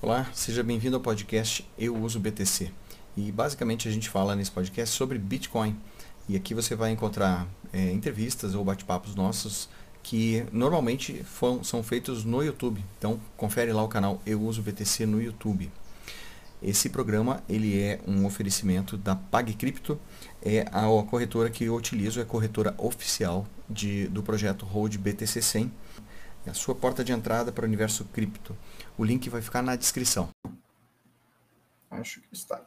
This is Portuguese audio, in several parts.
Olá, seja bem-vindo ao podcast Eu Uso BTC. E basicamente a gente fala nesse podcast sobre Bitcoin. E aqui você vai encontrar é, entrevistas ou bate-papos nossos que normalmente são feitos no YouTube. Então confere lá o canal Eu Uso BTC no YouTube. Esse programa ele é um oferecimento da PagCrypto, é a corretora que eu utilizo, é a corretora oficial de, do projeto Hold BTC 100 a sua porta de entrada para o universo cripto. O link vai ficar na descrição. Acho que está.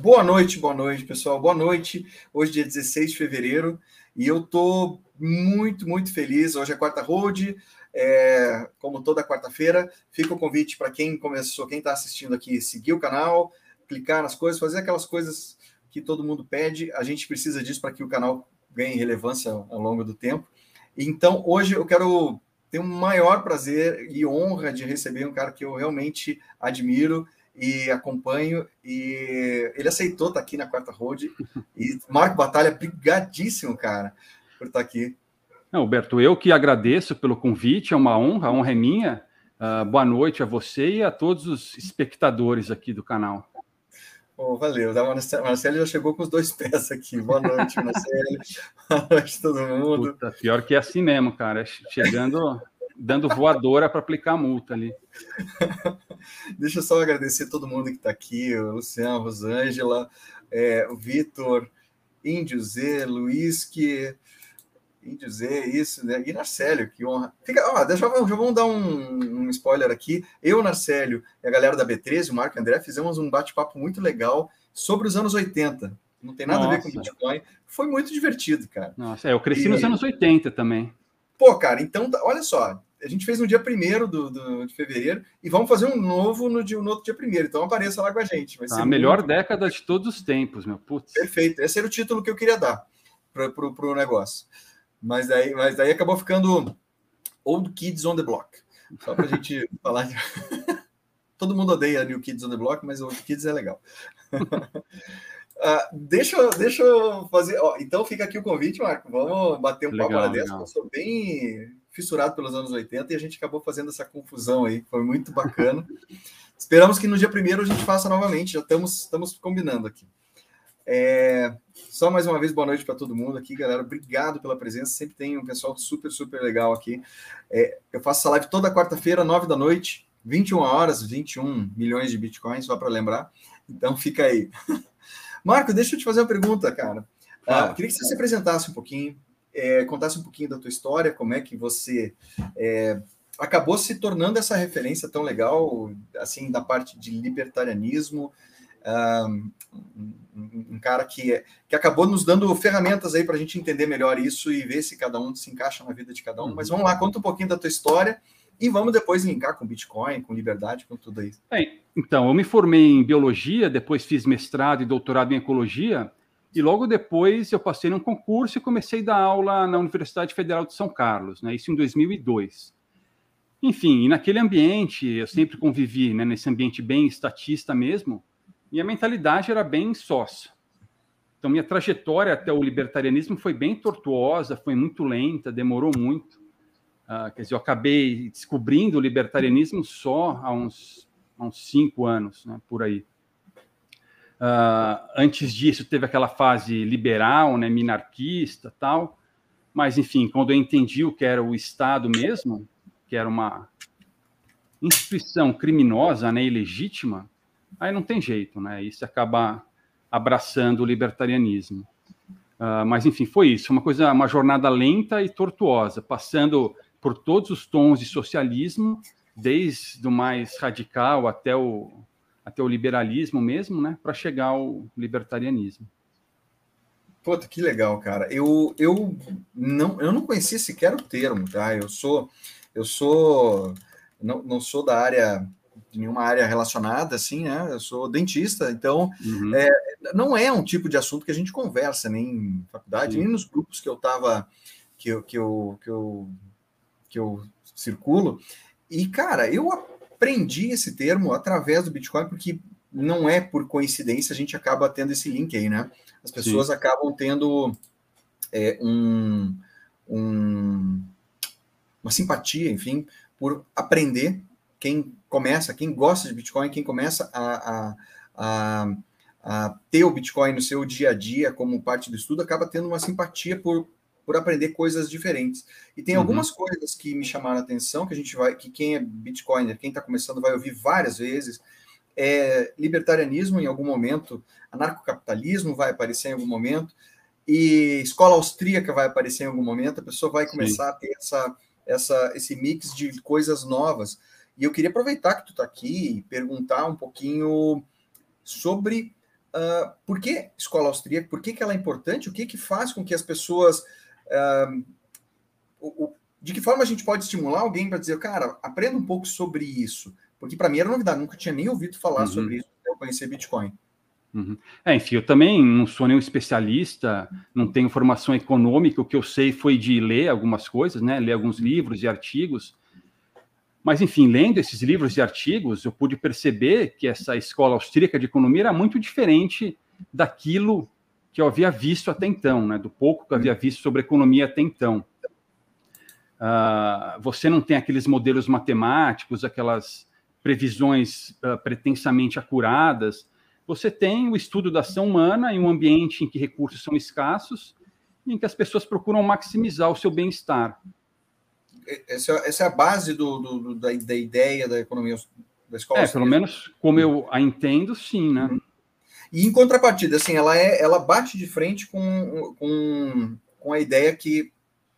Boa noite, boa noite, pessoal. Boa noite. Hoje, dia 16 de fevereiro, e eu tô muito, muito feliz. Hoje é quarta road, é, como toda quarta-feira. Fica o convite para quem começou, quem está assistindo aqui, seguir o canal, clicar nas coisas, fazer aquelas coisas que todo mundo pede. A gente precisa disso para que o canal ganhe relevância ao longo do tempo. Então, hoje eu quero tenho o maior prazer e honra de receber um cara que eu realmente admiro e acompanho. E ele aceitou estar aqui na Quarta Road. E Marco Batalha, brigadíssimo, cara, por estar aqui. Não, Alberto, eu que agradeço pelo convite, é uma honra, a honra é minha. Uh, boa noite a você e a todos os espectadores aqui do canal. Oh, valeu. A Marcelo já chegou com os dois pés aqui. Boa noite, Marcelo. Boa noite, todo mundo. Puta, pior que é assim mesmo, cara. Chegando, dando voadora para aplicar a multa ali. Deixa eu só agradecer todo mundo que está aqui: o Luciano, Rosângela, é, o Vitor, Índio Z, Luiz, que em dizer isso, né? E Narcélio, que honra. Fica, ó, deixa, já vamos dar um, um, spoiler aqui. Eu, Narcélio e a galera da B13, o Marco André, fizemos um bate-papo muito legal sobre os anos 80. Não tem nada Nossa. a ver com Bitcoin. Foi muito divertido, cara. Nossa, é, eu cresci e... nos anos 80 também. Pô, cara, então, olha só. A gente fez no dia 1 do, do, de fevereiro e vamos fazer um novo no, dia, no outro dia 1 Então apareça lá com a gente. Vai ser a melhor muito... década de todos os tempos, meu. Putz. Perfeito. Esse era o título que eu queria dar para o negócio. Mas daí, mas daí acabou ficando Old Kids on the Block. Só para a gente falar. De... Todo mundo odeia New Kids on the Block, mas Old Kids é legal. uh, deixa, deixa eu fazer. Ó, então fica aqui o convite, Marco. Vamos bater um legal, papo lá dentro. Eu sou bem fissurado pelos anos 80 e a gente acabou fazendo essa confusão aí. Foi muito bacana. Esperamos que no dia primeiro a gente faça novamente. Já estamos, estamos combinando aqui. É, só mais uma vez, boa noite para todo mundo aqui, galera. Obrigado pela presença. Sempre tem um pessoal super, super legal aqui. É, eu faço essa live toda quarta-feira, nove da noite, 21 horas, 21 milhões de bitcoins, só para lembrar. Então fica aí. Marco, deixa eu te fazer uma pergunta, cara. Ah, queria que você se apresentasse um pouquinho, é, contasse um pouquinho da tua história, como é que você é, acabou se tornando essa referência tão legal, assim, da parte de libertarianismo um, um cara que, que acabou nos dando ferramentas aí para a gente entender melhor isso e ver se cada um se encaixa na vida de cada um. Mas vamos lá, conta um pouquinho da tua história e vamos depois linkar com Bitcoin, com liberdade, com tudo isso. Bem, então, eu me formei em biologia, depois fiz mestrado e doutorado em ecologia, e logo depois eu passei num concurso e comecei a dar aula na Universidade Federal de São Carlos, né? isso em 2002. Enfim, e naquele ambiente, eu sempre convivi né, nesse ambiente bem estatista mesmo, minha mentalidade era bem sócia. Então, minha trajetória até o libertarianismo foi bem tortuosa, foi muito lenta, demorou muito. Uh, quer dizer, eu acabei descobrindo o libertarianismo só há uns, há uns cinco anos, né, por aí. Uh, antes disso, teve aquela fase liberal, né, minarquista tal. Mas, enfim, quando eu entendi o que era o Estado mesmo, que era uma instituição criminosa, né, ilegítima, aí não tem jeito, né? Isso acaba abraçando o libertarianismo. Uh, mas enfim, foi isso, uma coisa, uma jornada lenta e tortuosa, passando por todos os tons de socialismo, desde o mais radical até o até o liberalismo mesmo, né, para chegar ao libertarianismo. Puta, que legal, cara. Eu, eu não eu não conhecia sequer o termo, tá? Eu sou eu sou não, não sou da área de nenhuma área relacionada, assim, né? Eu sou dentista, então uhum. é, não é um tipo de assunto que a gente conversa nem em faculdade, Sim. nem nos grupos que eu estava que eu, que eu, que eu, que eu circulo. E, cara, eu aprendi esse termo através do Bitcoin, porque não é por coincidência, a gente acaba tendo esse link aí, né? As pessoas Sim. acabam tendo é, um, um, uma simpatia, enfim, por aprender quem começa, quem gosta de Bitcoin, quem começa a, a, a, a, ter o Bitcoin no seu dia a dia como parte do estudo, acaba tendo uma simpatia por, por aprender coisas diferentes. E tem uhum. algumas coisas que me chamaram a atenção, que a gente vai, que quem é Bitcoiner, quem está começando, vai ouvir várias vezes. É, libertarianismo em algum momento, anarcocapitalismo vai aparecer em algum momento, e escola austríaca vai aparecer em algum momento, a pessoa vai começar Sim. a ter essa, essa, esse mix de coisas novas. E eu queria aproveitar que tu está aqui e perguntar um pouquinho sobre uh, por que escola austríaca, por que, que ela é importante, o que, que faz com que as pessoas. Uh, o, o, de que forma a gente pode estimular alguém para dizer, cara, aprenda um pouco sobre isso? Porque para mim era novidade, nunca tinha nem ouvido falar uhum. sobre isso até eu conhecer Bitcoin. Uhum. É, enfim, eu também não sou nenhum especialista, não tenho formação econômica, o que eu sei foi de ler algumas coisas, né, ler alguns livros e artigos, mas, enfim, lendo esses livros e artigos, eu pude perceber que essa escola austríaca de economia era muito diferente daquilo que eu havia visto até então, né? do pouco que eu havia visto sobre economia até então. Uh, você não tem aqueles modelos matemáticos, aquelas previsões uh, pretensamente acuradas. Você tem o estudo da ação humana em um ambiente em que recursos são escassos, em que as pessoas procuram maximizar o seu bem-estar essa, essa é a base do, do, da, da, ideia da economia da escola. É, pelo menos como eu a entendo, sim, né? Uhum. E em contrapartida, assim, ela, é, ela bate de frente com, com, com a ideia que,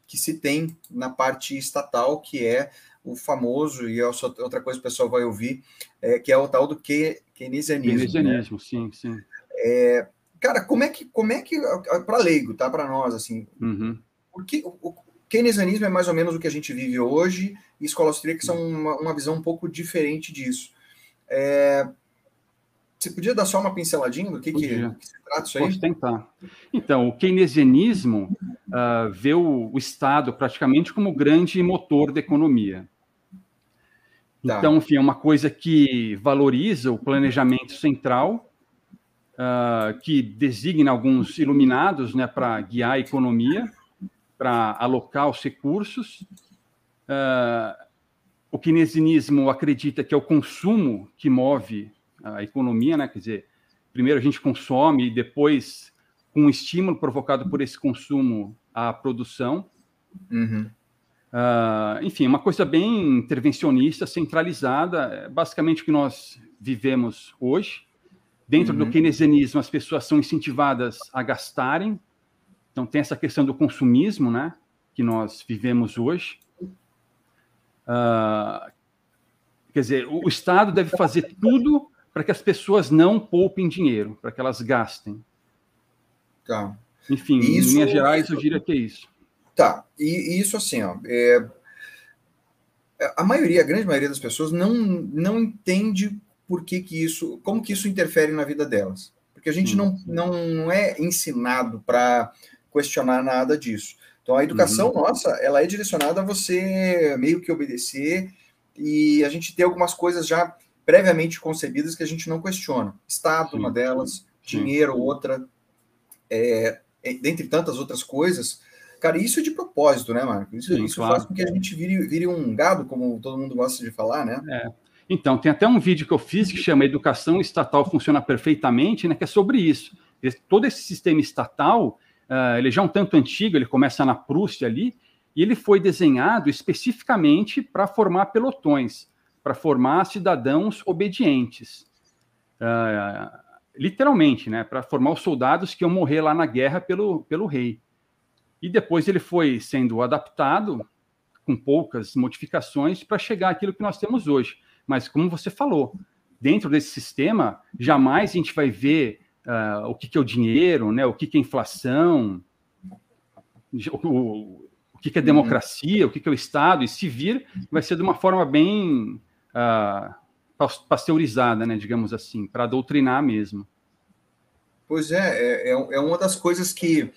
que se tem na parte estatal, que é o famoso, e é outra coisa que o pessoal vai ouvir, é, que é o tal do que, keynesianismo. Keynesianismo, né? sim, sim. É, cara, como é que, como é que para leigo, tá? Para nós, assim, uhum. o, que, o, keynesianismo é mais ou menos o que a gente vive hoje, e escola austríaca são uma, uma visão um pouco diferente disso. É, você podia dar só uma pinceladinha do que, que, que, se trata isso aí? Posso tentar. Então, o keynesianismo uh, vê o, o, Estado praticamente como o grande motor da economia. Tá. Então, enfim, é uma coisa que valoriza o planejamento central, uh, que designa alguns iluminados né, para guiar a economia, para alocar os recursos. Uh, o keynesianismo acredita que é o consumo que move a economia, né? Quer dizer, primeiro a gente consome e depois, com um estímulo provocado por esse consumo, a produção. Uhum. Uh, enfim, uma coisa bem intervencionista, centralizada, é basicamente o que nós vivemos hoje. Dentro uhum. do keynesianismo, as pessoas são incentivadas a gastarem, então, tem essa questão do consumismo, né, que nós vivemos hoje. Uh, quer dizer, o, o Estado deve fazer tudo para que as pessoas não poupem dinheiro, para que elas gastem. Tá. Enfim, isso, em linhas gerais, eu diria que é isso. Tá. E, isso, assim, ó, é, a maioria, a grande maioria das pessoas não, não entende por que, que isso, como que isso interfere na vida delas. Porque a gente não, não é ensinado para questionar nada disso. Então a educação uhum. nossa, ela é direcionada a você meio que obedecer e a gente ter algumas coisas já previamente concebidas que a gente não questiona. Estado, Sim. uma delas, dinheiro, Sim. outra, é, dentre tantas outras coisas. Cara, isso é de propósito, né, Marco? Isso, Sim, isso claro. faz com que a gente vire, vire um gado, como todo mundo gosta de falar, né? É. Então, tem até um vídeo que eu fiz que chama Educação Estatal Funciona Perfeitamente, né, que é sobre isso. Todo esse sistema estatal, Uh, ele já é um tanto antigo, ele começa na Prússia ali, e ele foi desenhado especificamente para formar pelotões, para formar cidadãos obedientes. Uh, literalmente, né, para formar os soldados que iam morrer lá na guerra pelo, pelo rei. E depois ele foi sendo adaptado, com poucas modificações, para chegar àquilo que nós temos hoje. Mas, como você falou, dentro desse sistema, jamais a gente vai ver uh, o que, que, é o dinheiro, né? o que, que é inflação, o, o que, que é democracia, o que, que é o Estado, e se vir, vai ser de uma forma bem uh, pasteurizada, né, digamos assim, para doutrinar mesmo. Pois é, é, é, é uma das coisas que,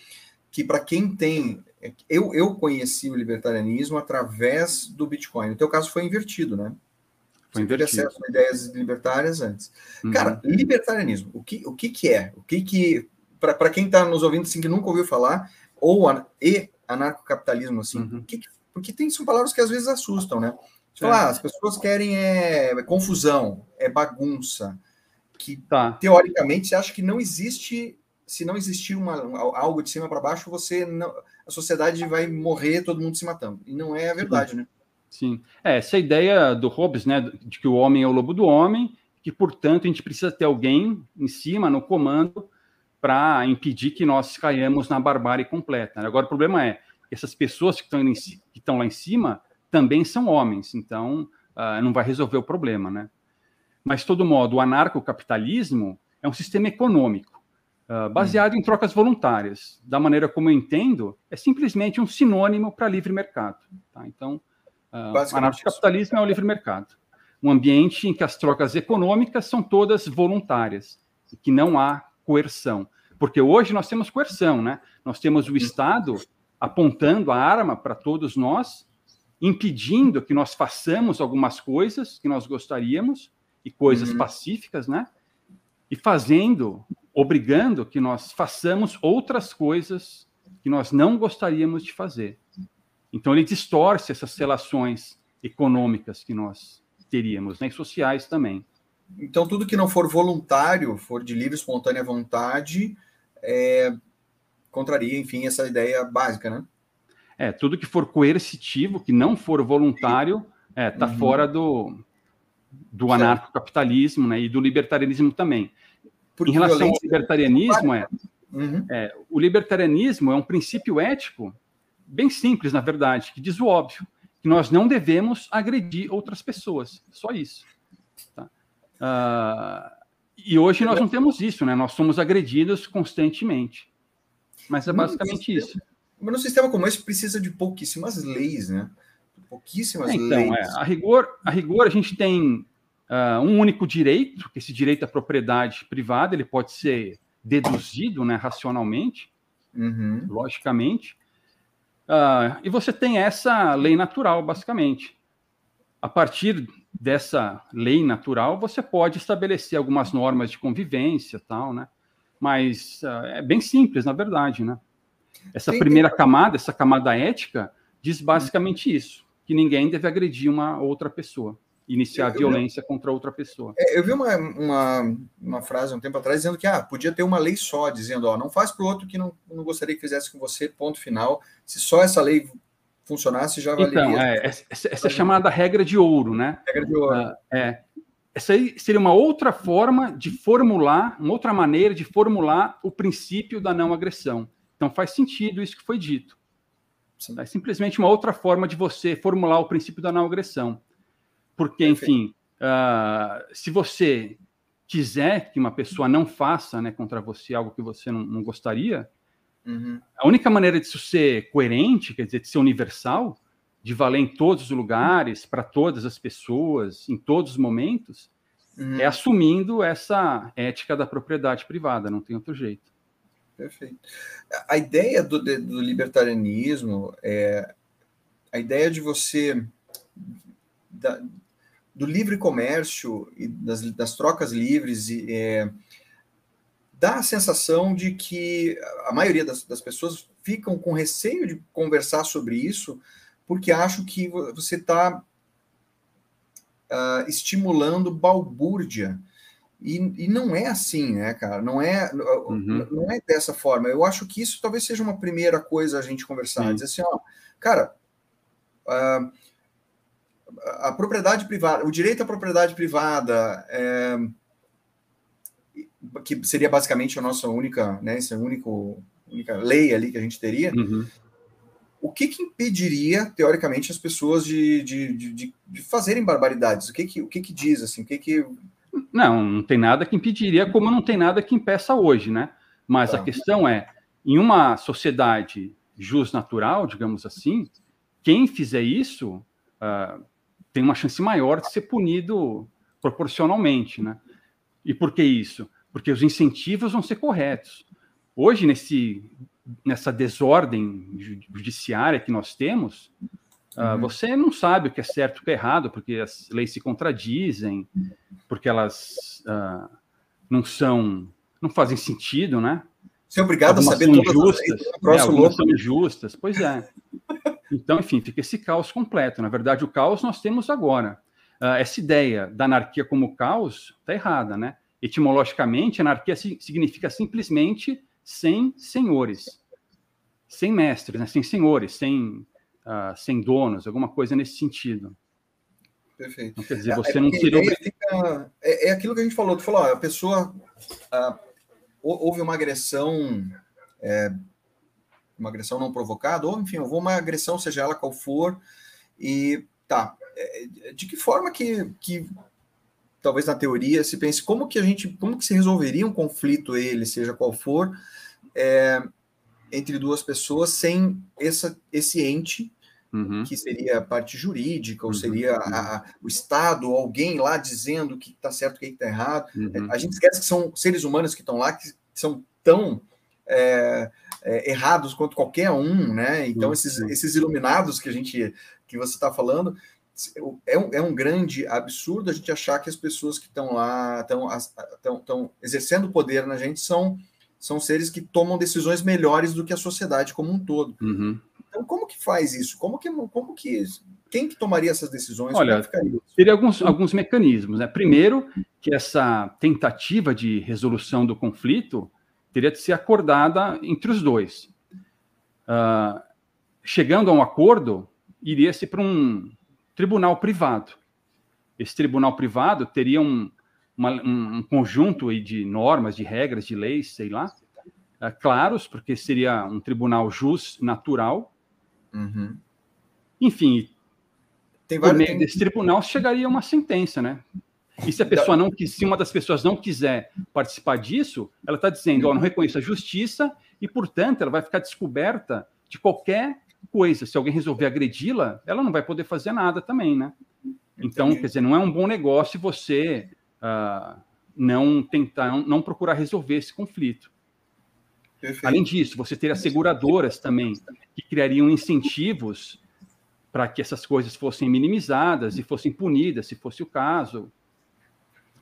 que para quem tem. Eu, eu conheci o libertarianismo através do Bitcoin. No teu caso foi invertido, né? Foi Você acesso a ideias libertárias antes. Uhum. Cara, libertarianismo, o que, o que, que é? O que que. Para quem está nos ouvindo assim, que nunca ouviu falar, ou e anarcocapitalismo, assim, uhum. que, porque tem, são palavras que às vezes assustam, né? Falar, as pessoas querem é, confusão, é bagunça, que tá. teoricamente você acha que não existe, se não existir uma, algo de cima para baixo, você não, a sociedade vai morrer todo mundo se matando. E não é a verdade, Sim. né? Sim. É, essa ideia do Hobbes, né, de que o homem é o lobo do homem, que, portanto, a gente precisa ter alguém em cima, no comando, para impedir que nós caiamos na barbárie completa. Agora, o problema é que essas pessoas que estão, que estão lá em cima também são homens, então uh, não vai resolver o problema, né? Mas, de todo modo, o anarcocapitalismo é um sistema econômico uh, baseado hum. em trocas voluntárias. Da maneira como eu entendo, é simplesmente um sinônimo para livre mercado. Tá? Então, uh, o anarcocapitalismo é o livre mercado. Um ambiente em que as trocas econômicas são todas voluntárias e que não há coerção. Porque hoje nós temos coerção, né? Nós temos o Estado apontando a arma para todos nós, impedindo que nós façamos algumas coisas que nós gostaríamos, e coisas uhum. pacíficas, né? E fazendo, obrigando que nós façamos outras coisas que nós não gostaríamos de fazer. Então ele distorce essas relações econômicas que nós teríamos, né? E sociais também. Então tudo que não for voluntário, for de livre espontânea vontade, é, contraria, enfim, essa ideia básica, né? É, tudo que for coercitivo, que não for voluntário, é, tá uhum. fora do, do anarcocapitalismo né, e do libertarianismo também. Porque em relação ao libertarianismo, é, uhum. é, o libertarianismo é um princípio ético bem simples, na verdade, que diz o óbvio, que nós não devemos agredir outras pessoas, só isso. Tá? Uh, e hoje nós não temos isso, né? Nós somos agredidos constantemente. Mas é basicamente isso. Mas no sistema como esse precisa de pouquíssimas leis, né? pouquíssimas é, então, leis. É, a, rigor, a rigor, a gente tem uh, um único direito, que esse direito à propriedade privada, ele pode ser deduzido né, racionalmente, uhum. logicamente. Uh, e você tem essa lei natural, basicamente. A partir dessa lei natural, você pode estabelecer algumas normas de convivência, tal, né? Mas uh, é bem simples, na verdade, né? Essa primeira camada, essa camada ética, diz basicamente isso que ninguém deve agredir uma outra pessoa, iniciar eu, violência eu, contra outra pessoa. É, eu vi uma, uma, uma, frase um tempo atrás dizendo que ah, podia ter uma lei só, dizendo, ó, não faz para o outro que não, não gostaria que fizesse com você, ponto final. Se só essa lei funcionasse, já valeria. Então, é, essa, essa é chamada regra de ouro, né? Regra de ouro. Uh, é. Essa aí seria uma outra forma de formular, uma outra maneira de formular o princípio da não agressão. Então faz sentido isso que foi dito. É simplesmente uma outra forma de você formular o princípio da não agressão. Porque, enfim, uh, se você quiser que uma pessoa não faça né, contra você algo que você não, não gostaria, uhum. a única maneira disso ser coerente, quer dizer, de ser universal, de valer em todos os lugares, para todas as pessoas, em todos os momentos, uhum. é assumindo essa ética da propriedade privada, não tem outro jeito. Perfeito. A ideia do, do libertarianismo é a ideia de você da, do livre comércio e das, das trocas livres é, dá a sensação de que a maioria das, das pessoas ficam com receio de conversar sobre isso porque acham que você está uh, ah, estimulando balbúrdia e, e, não é assim, né, cara? Não é, uhum. não é dessa forma. Eu acho que isso talvez seja uma primeira coisa a gente conversar. Sim. Dizer assim, ó, cara, a, a, propriedade privada, o direito à propriedade privada, é, que seria basicamente a nossa única, né, essa único, única lei ali que a gente teria. Uhum. O que, que impediria, teoricamente, as pessoas de, de, de, de fazerem barbaridades? O que que, o que, que diz, assim? O que que não, não tem nada que impediria, como não tem nada que impeça hoje, né? Mas a tá. questão é, em uma sociedade natural, digamos assim, quem fizer isso uh, tem uma chance maior de ser punido proporcionalmente, né? E por que isso? Porque os incentivos vão ser corretos. Hoje, nesse, nessa desordem judiciária que nós temos, Uh, você não sabe o que é certo e o que é errado, porque as leis se contradizem, porque elas uh, não são, não fazem sentido, né? Você é obrigado algumas a saber todas injustas, as leis, é, algumas são injustas, pois é. Então, enfim, fica esse caos completo. Na verdade, o caos nós temos agora. Uh, essa ideia da anarquia como caos está errada, né? Etimologicamente, anarquia significa simplesmente sem senhores, sem mestres, né? sem senhores, sem, uh, sem donos, alguma coisa nesse sentido. Perfeito. Então, quer dizer, é, você é, não seria. Fica, é, é, aquilo que a gente falou, tu falou, ó, a pessoa. Uh, houve uma agressão. É, uma agressão não provocada, ou enfim, houve uma agressão, seja ela qual for, e tá. É, de que forma que, que talvez na teoria se pense como que a gente, como que se resolveria um conflito ele, seja qual for, é, entre duas pessoas sem essa, esse ente Uhum. que seria a parte jurídica, ou uhum. seria a, a, o Estado, ou alguém lá dizendo que está certo, que está errado. Uhum. A gente esquece que são seres humanos que estão lá, que são tão é, é, errados quanto qualquer um, né? Então, esses, esses iluminados que a gente que você está falando, é um, é um grande absurdo a gente achar que as pessoas que estão lá, estão exercendo poder na gente, são, são seres que tomam decisões melhores do que a sociedade como um todo. Uhum. Então, como que faz isso? Como que, como que quem que tomaria essas decisões? Olha, teria alguns, alguns mecanismos. Né? Primeiro, que essa tentativa de resolução do conflito teria de ser acordada entre os dois. Uh, chegando a um acordo, iria-se para um, tribunal privado. Esse tribunal privado teria um, uma, um conjunto de normas, de regras, de leis, sei lá, é, claros, porque seria um tribunal jus natural. Uhum. Enfim, tem por meio tem... desse tribunal chegaria uma sentença, né? E se a pessoa não se uma das pessoas não quiser participar disso, ela está dizendo, ó, não reconheço a justiça e, portanto, ela vai ficar descoberta de qualquer coisa. Se alguém resolver agredi-la, ela não vai poder fazer nada também, né? Então, Entendi. quer dizer, não é um bom negócio você uh, não tentar, não procurar resolver esse conflito. Perfeito. Além disso, você ter seguradoras também que criariam incentivos para que essas coisas fossem minimizadas e fossem punidas, se fosse o caso.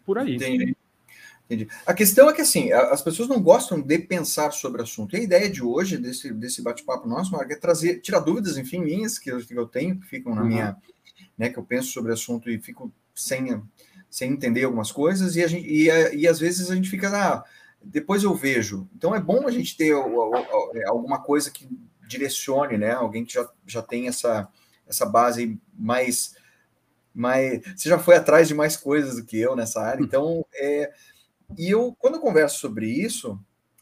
Por aí. Entendi. Entendi. A questão é que, assim, as pessoas não gostam de pensar sobre o assunto. E a ideia de hoje, desse, desse bate-papo nosso, Marco, é trazer, tirar dúvidas, enfim, minhas, que eu, que eu tenho, que ficam na uhum. minha, né, que eu penso sobre o assunto e fico sem, sem entender algumas coisas, e, a gente, e, e às vezes a gente fica, ah, depois eu vejo. Então é bom a gente ter é, alguma coisa que direcione, né, alguém que já, já tem essa, essa base mais, mais... Você já foi atrás de mais coisas do que eu nessa área, então... É, e eu, quando eu converso sobre isso,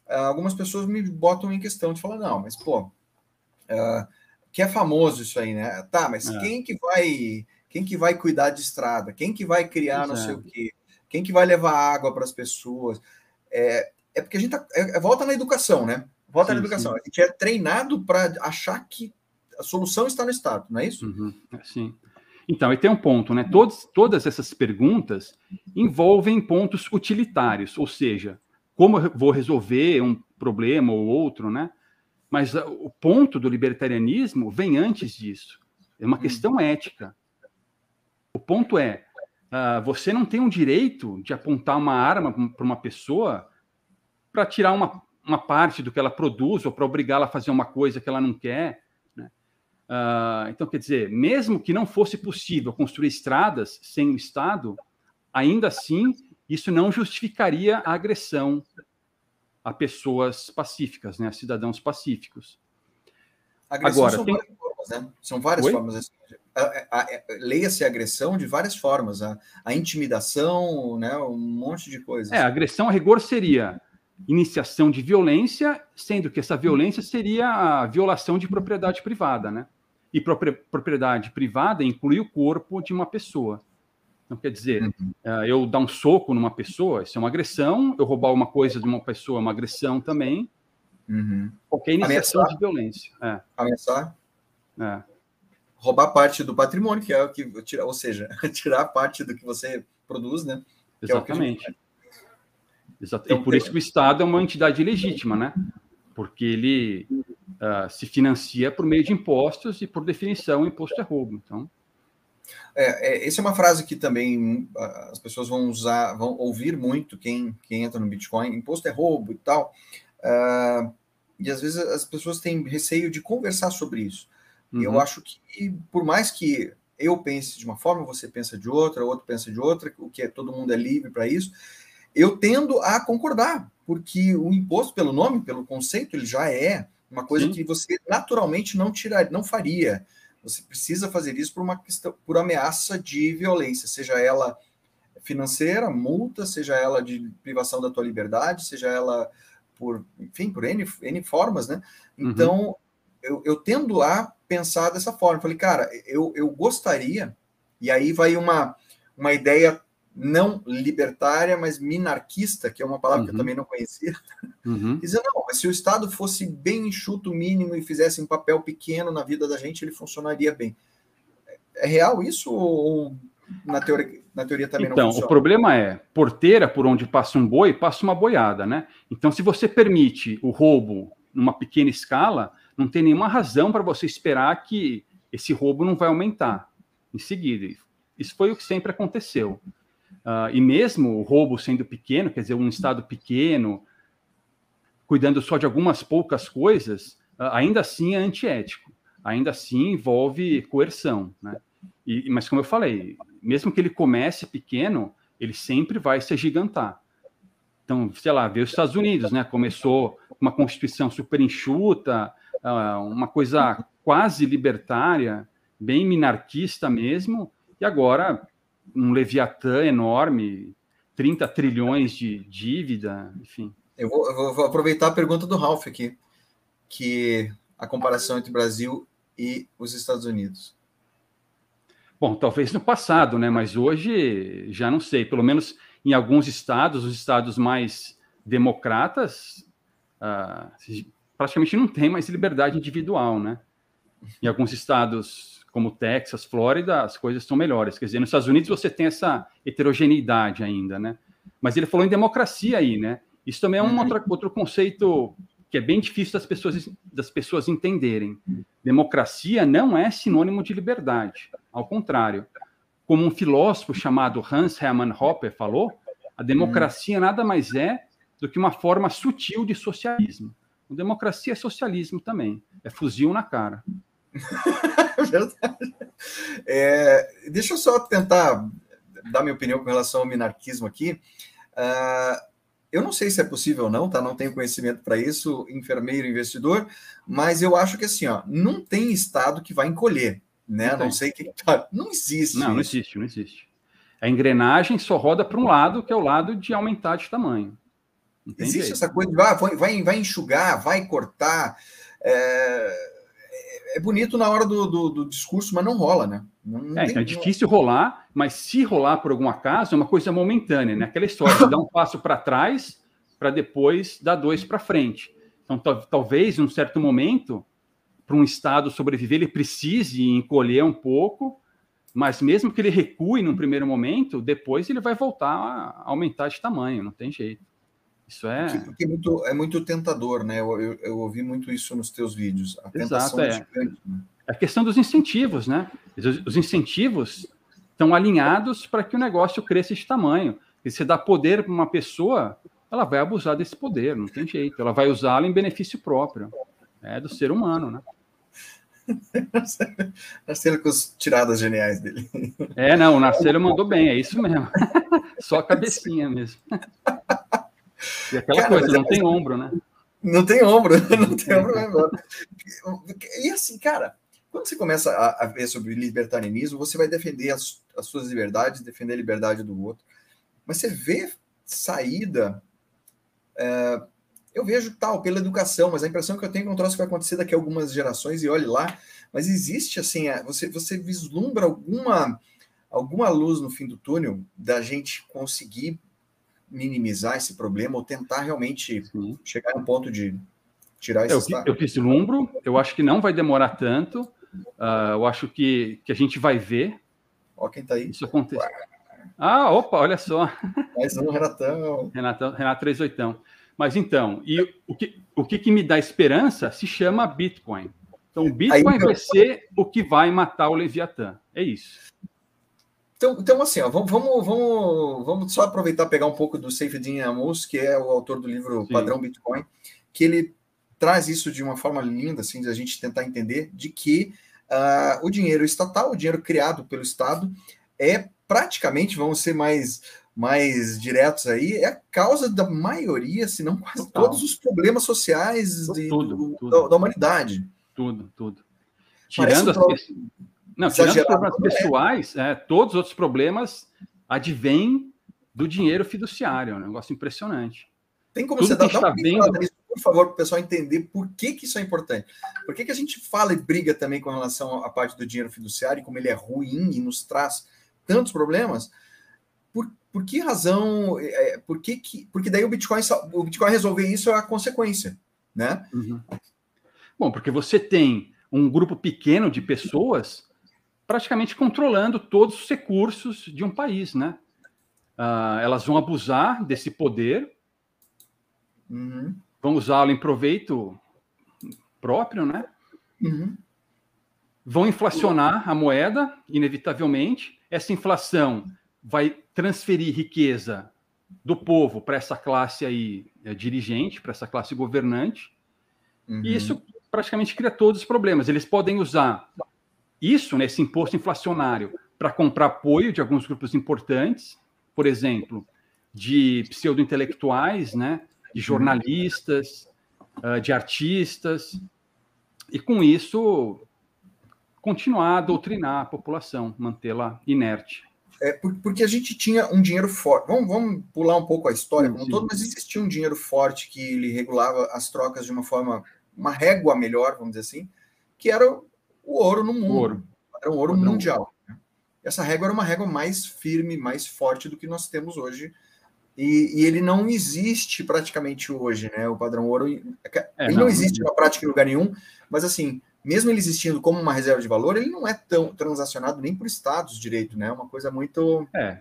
algumas pessoas me botam em questão de falar, não, mas pô, uh, que é famoso isso aí, né? Tá, mas é. quem que vai quem que vai cuidar de estrada? Quem que vai criar não sei o quê? Quem que vai levar água para as pessoas? É, é porque a gente tá, é, é volta na educação, né? Volta sim, na educação. Sim. A gente é treinado para achar que a solução está no Estado, não é isso? Uhum, sim. Então, e tem um ponto, né? Todos, todas essas perguntas envolvem pontos utilitários, ou seja, como eu vou resolver um problema ou outro, né? Mas uh, o ponto do libertarianismo vem antes disso. É uma questão ética. O ponto é, uh, você não tem o direito de apontar uma arma para uma pessoa para tirar uma, uma parte do que ela produz ou para obrigá-la a fazer uma coisa que ela não quer. Uh, então, quer dizer, mesmo que não fosse possível construir estradas sem o Estado, ainda assim, isso não justificaria a agressão a pessoas pacíficas, né, a cidadãos pacíficos. Agressão Agora, são tem... várias formas, né? São várias Oi? formas. Leia-se agressão de várias formas. A, a, intimidação, né? um monte de coisas. É, a agressão a rigor seria iniciação de violência, sendo que essa violência seria a violação de propriedade privada, né? E propriedade privada inclui o corpo de uma pessoa. Então, quer dizer, uhum. Eh, eu dar um soco numa pessoa, isso é uma agressão. Eu roubar uma coisa de uma pessoa é uma agressão também. Uhum. Qualquer iniciação Ameaçar. de violência. É. Ameaçar? É. Roubar parte do patrimônio, que é o que. Ou seja, tirar parte do que você produz, né? É Exatamente. É Exato. Então, e por isso que o Estado é uma entidade legítima, né? Porque ele uh, se financia por meio de impostos e, por definição, o imposto é roubo. Então. É, é, essa é uma frase que também uh, as pessoas vão usar, vão ouvir muito quem, quem entra no Bitcoin, imposto é roubo e tal. Uh, e às vezes as pessoas têm receio de conversar sobre isso. Uhum. Eu acho que, por mais que eu pense de uma forma, você pensa de outra, outro pensa de outra, o que é todo mundo é livre para isso, eu tendo a concordar, porque o imposto, pelo nome, pelo conceito, ele já é uma coisa Sim. que você naturalmente não tirar, não faria. Você precisa fazer isso por uma questão, por ameaça de violência, seja ela financeira, multa, seja ela de privação da tua liberdade, seja ela por, enfim, por N, N formas, né? Uhum. Então, uhum. eu, eu tendo a pensar dessa forma. Falei, cara, eu, eu gostaria, e aí vai uma, uma ideia não libertária, mas minarquista, que é uma palavra uhum. que eu uhum. também não conhecia, uhum. dizer, não, mas se o Estado fosse bem enxuto, mínimo, e fizesse um papel pequeno na vida da gente, ele funcionaria bem. É real isso ou na teoria, na teoria também então, não funciona? Então, o problema é, porteira por onde passa um boi, passa uma boiada, né? Então, se você permite o roubo numa pequena escala, não tem nenhuma razão para você esperar que esse roubo não vai aumentar em seguida. Isso foi o que sempre aconteceu. Uh, e mesmo o roubo sendo pequeno, quer dizer, um estado pequeno, cuidando só de algumas poucas coisas, uh, ainda assim é antiético. Ainda assim envolve coerção. Né? E, mas, como eu falei, mesmo que ele comece pequeno, ele sempre vai se agigantar. Então, sei lá, vê os Estados Unidos, né? Começou uma constituição super enxuta, uh, uma coisa quase libertária, bem minarquista mesmo, e agora um Leviatã enorme, 30 trilhões de dívida, enfim. Eu vou, eu vou aproveitar a pergunta do Ralph aqui, que a comparação entre o Brasil e os Estados Unidos. Bom, talvez no passado, né? Mas hoje já não sei. Pelo menos em alguns estados, os estados mais democratas, uh, praticamente não tem mais liberdade individual, né? Em alguns estados, como Texas, Flórida, as coisas estão melhores. Quer dizer, nos Estados Unidos você tem essa heterogeneidade ainda, né? Mas ele falou em democracia aí, né? Isso também é um outro, outro conceito que é bem difícil das pessoas, das pessoas entenderem. Democracia não é sinônimo de liberdade. Ao contrário. Como um filósofo chamado Hans Hermann Hoppe falou, a democracia nada mais é do que uma forma sutil de socialismo. Democracia é socialismo também. É fuzil na cara. Verdade. É, deixa eu só tentar dar minha opinião com relação ao minarquismo aqui. Uh, eu não sei se é possível ou não, tá? Não tenho conhecimento para isso, enfermeiro, investidor, mas eu acho que assim, ó, não tem estado que vai encolher, né? Não, não sei que não existe. Não, não existe, não existe. A engrenagem só roda para um lado, que é o lado de aumentar de tamanho. Existe essa coisa de ah, vai, vai enxugar, vai cortar. É, é bonito na hora do, do, do, discurso, mas não rola, né? Não, é, então é difícil rolar, mas se rolar por algum acaso, é uma coisa momentânea, né? Aquela história de dar um passo para trás para depois dar dois para frente. Então, talvez, em um certo momento, para um Estado sobreviver, ele precise encolher um pouco, mas mesmo que ele recue num primeiro momento, depois ele vai voltar a aumentar de tamanho, não tem jeito. Isso é. Porque é muito, é muito tentador, né? Eu, eu, eu, ouvi muito isso nos teus vídeos. A Exato, é. Gigante, né? É a questão dos incentivos, né? Os, os incentivos estão alinhados para que o negócio cresça de tamanho. E se dá poder para uma pessoa, ela vai abusar desse poder, não tem jeito. Ela vai usá-lo em benefício próprio. É do ser humano, né? Narcelo com as tiradas geniais dele. É, não, o Narcelo mandou bem, é isso mesmo. Só a cabecinha mesmo. E aquela cara, coisa, não é... tem ombro, né? Não tem ombro, não tem ombro mesmo. E assim, cara, quando você começa a, a, ver sobre libertarianismo, você vai defender as, as suas liberdades, defender a liberdade do outro. Mas você vê saída. É, eu vejo tal, pela educação, mas a impressão que eu tenho é que um troço vai acontecer daqui a algumas gerações e olhe lá. Mas existe assim, é, você, você vislumbra alguma, alguma luz no fim do túnel da gente conseguir minimizar esse problema ou tentar realmente Sim. chegar a um ponto de tirar esse eu, estado? Eu vislumbro, eu acho que não vai demorar tanto, uh, eu acho que, que a gente vai ver. Ó quem tá aí. Isso acontecer. Ah, opa, olha só. Mais um Renatão. Renatão Renato 38. Mas então, e o que, o que, que me dá esperança se chama Bitcoin. Então, o Bitcoin aí, vai ser o que vai matar o Leviatã. É isso. Então, então assim, ó, vamos, vamos, vamos, só aproveitar pegar um pouco do Seyfedin Amos, que é o autor do livro Sim. Padrão Bitcoin, que ele traz isso de uma forma linda, assim, de a gente tentar entender de que uh, o dinheiro estatal, o dinheiro criado pelo Estado, é praticamente, vamos ser mais, mais diretos aí, é a causa da maioria, se não quase Total. todos os problemas sociais de, tudo, do, tudo. Da, da, humanidade. Tudo, tudo. Tirando as, não, tirando os problemas é. pessoais, é, todos os outros problemas advêm do dinheiro fiduciário, é um negócio impressionante. Tem como Tudo você dar, dar um vendo... nisso, por favor, para o pessoal entender por que, que isso é importante. Por que, que a gente fala e briga também com relação à parte do dinheiro fiduciário, e como ele é ruim e nos traz tantos problemas? Por, por que razão? É, por que, que porque daí o Bitcoin, o Bitcoin resolver isso é a consequência, né? Uhum. Bom, porque você tem um grupo pequeno de pessoas praticamente controlando todos os recursos de um país, né? Uh, elas vão abusar desse poder, uhum. vão usá-lo em proveito próprio, né? Uhum. Vão inflacionar a moeda, inevitavelmente. Essa inflação vai transferir riqueza do povo para essa classe aí é, dirigente, para essa classe governante. Uhum. E isso praticamente cria todos os problemas. Eles podem usar isso, né, imposto inflacionário, para comprar apoio de alguns grupos importantes, por exemplo, de pseudo-intelectuais, né, de jornalistas, uh, de artistas, e com isso continuar a doutrinar a população, mantê-la inerte. É, porque a gente tinha um dinheiro forte. Vamos, vamos pular um pouco a história como todo, mas existia um dinheiro forte que ele regulava as trocas de uma forma, uma régua melhor, vamos dizer assim, que era o ouro no mundo. Ouro. Era um ouro Padrão. mundial. Né? Essa régua era uma régua mais firme, mais forte do que nós temos hoje. E, e ele não existe praticamente hoje, né? O padrão ouro. É, ele não, não existe na prática em lugar nenhum, mas assim, mesmo ele existindo como uma reserva de valor, ele não é tão transacionado nem por estados direito, né? É uma coisa muito. É.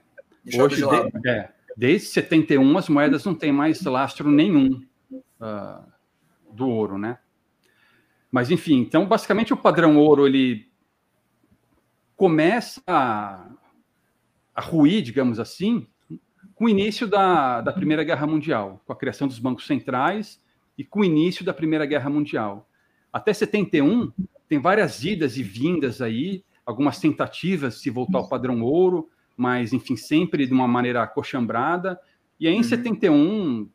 Hoje, de de, é, desde 71, as moedas não têm mais lastro nenhum uh, do ouro, né? Mas, enfim, então, basicamente, o padrão ouro ele começa a, a ruir, digamos assim, com o início da, da Primeira Guerra Mundial, com a criação dos bancos centrais e com o início da Primeira Guerra Mundial. Até 71, tem várias idas e vindas aí, algumas tentativas de se voltar ao padrão ouro, mas, enfim, sempre de uma maneira acochambrada. E aí, em uhum. 71,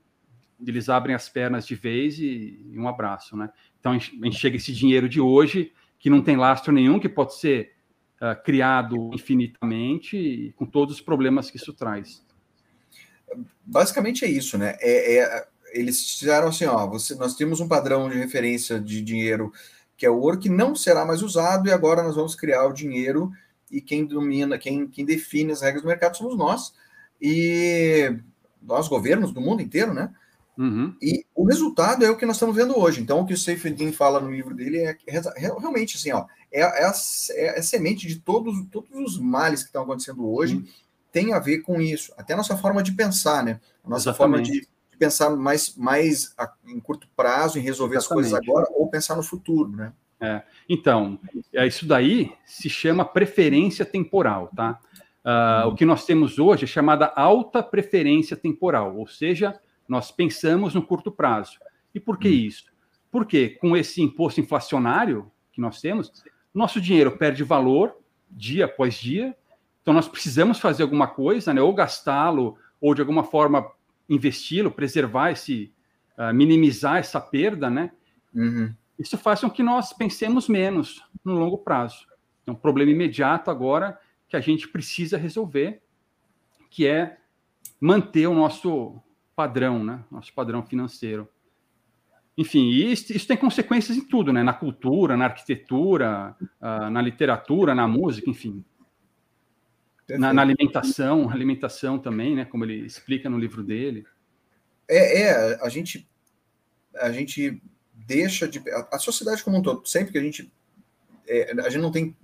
eles abrem as pernas de vez e, e um abraço, né? Então, a gente chega esse dinheiro de hoje, que não tem lastro nenhum, que pode ser uh, criado infinitamente, com todos os problemas que isso traz. Basicamente é isso, né? É, é, eles fizeram assim, ó, você, nós temos um padrão de referência de dinheiro que é o ouro que não será mais usado e agora nós vamos criar o dinheiro e quem domina, quem, quem define as regras do mercado somos nós e nós governos do mundo inteiro, né? Uhum. E o resultado é o que nós estamos vendo hoje. Então, o que o Seyfried fala no livro dele é, é realmente assim, ó, é, é, a, é a semente de todos, todos os males que estão acontecendo hoje uhum. tem a ver com isso. Até a nossa forma de pensar, né? A nossa Exatamente. forma de, de, pensar mais, mais a, em curto prazo, em resolver Exatamente. as coisas agora, ou pensar no futuro, né? É. Então, é, isso daí se chama preferência temporal, tá? Uh, uhum. O que nós temos hoje é chamada alta preferência temporal, ou seja, nós pensamos no curto prazo. E por que hum. isso? Porque com esse imposto inflacionário que nós temos, nosso dinheiro perde valor dia após dia. Então nós precisamos fazer alguma coisa, né? ou gastá-lo, ou de alguma forma investi-lo, preservar esse, uh, minimizar essa perda, né? Uhum. Isso faz com que nós pensemos menos no longo prazo. É um problema imediato agora que a gente precisa resolver, que é manter o nosso padrão, né? Nosso padrão financeiro. Enfim, isso, isso, tem consequências em tudo, né? Na cultura, na arquitetura, uh, na literatura, na música, enfim. Na, na, alimentação, alimentação também, né? Como ele explica no livro dele. É, é a gente, a gente deixa de a, a sociedade como um todo, sempre que a gente é, a gente não tem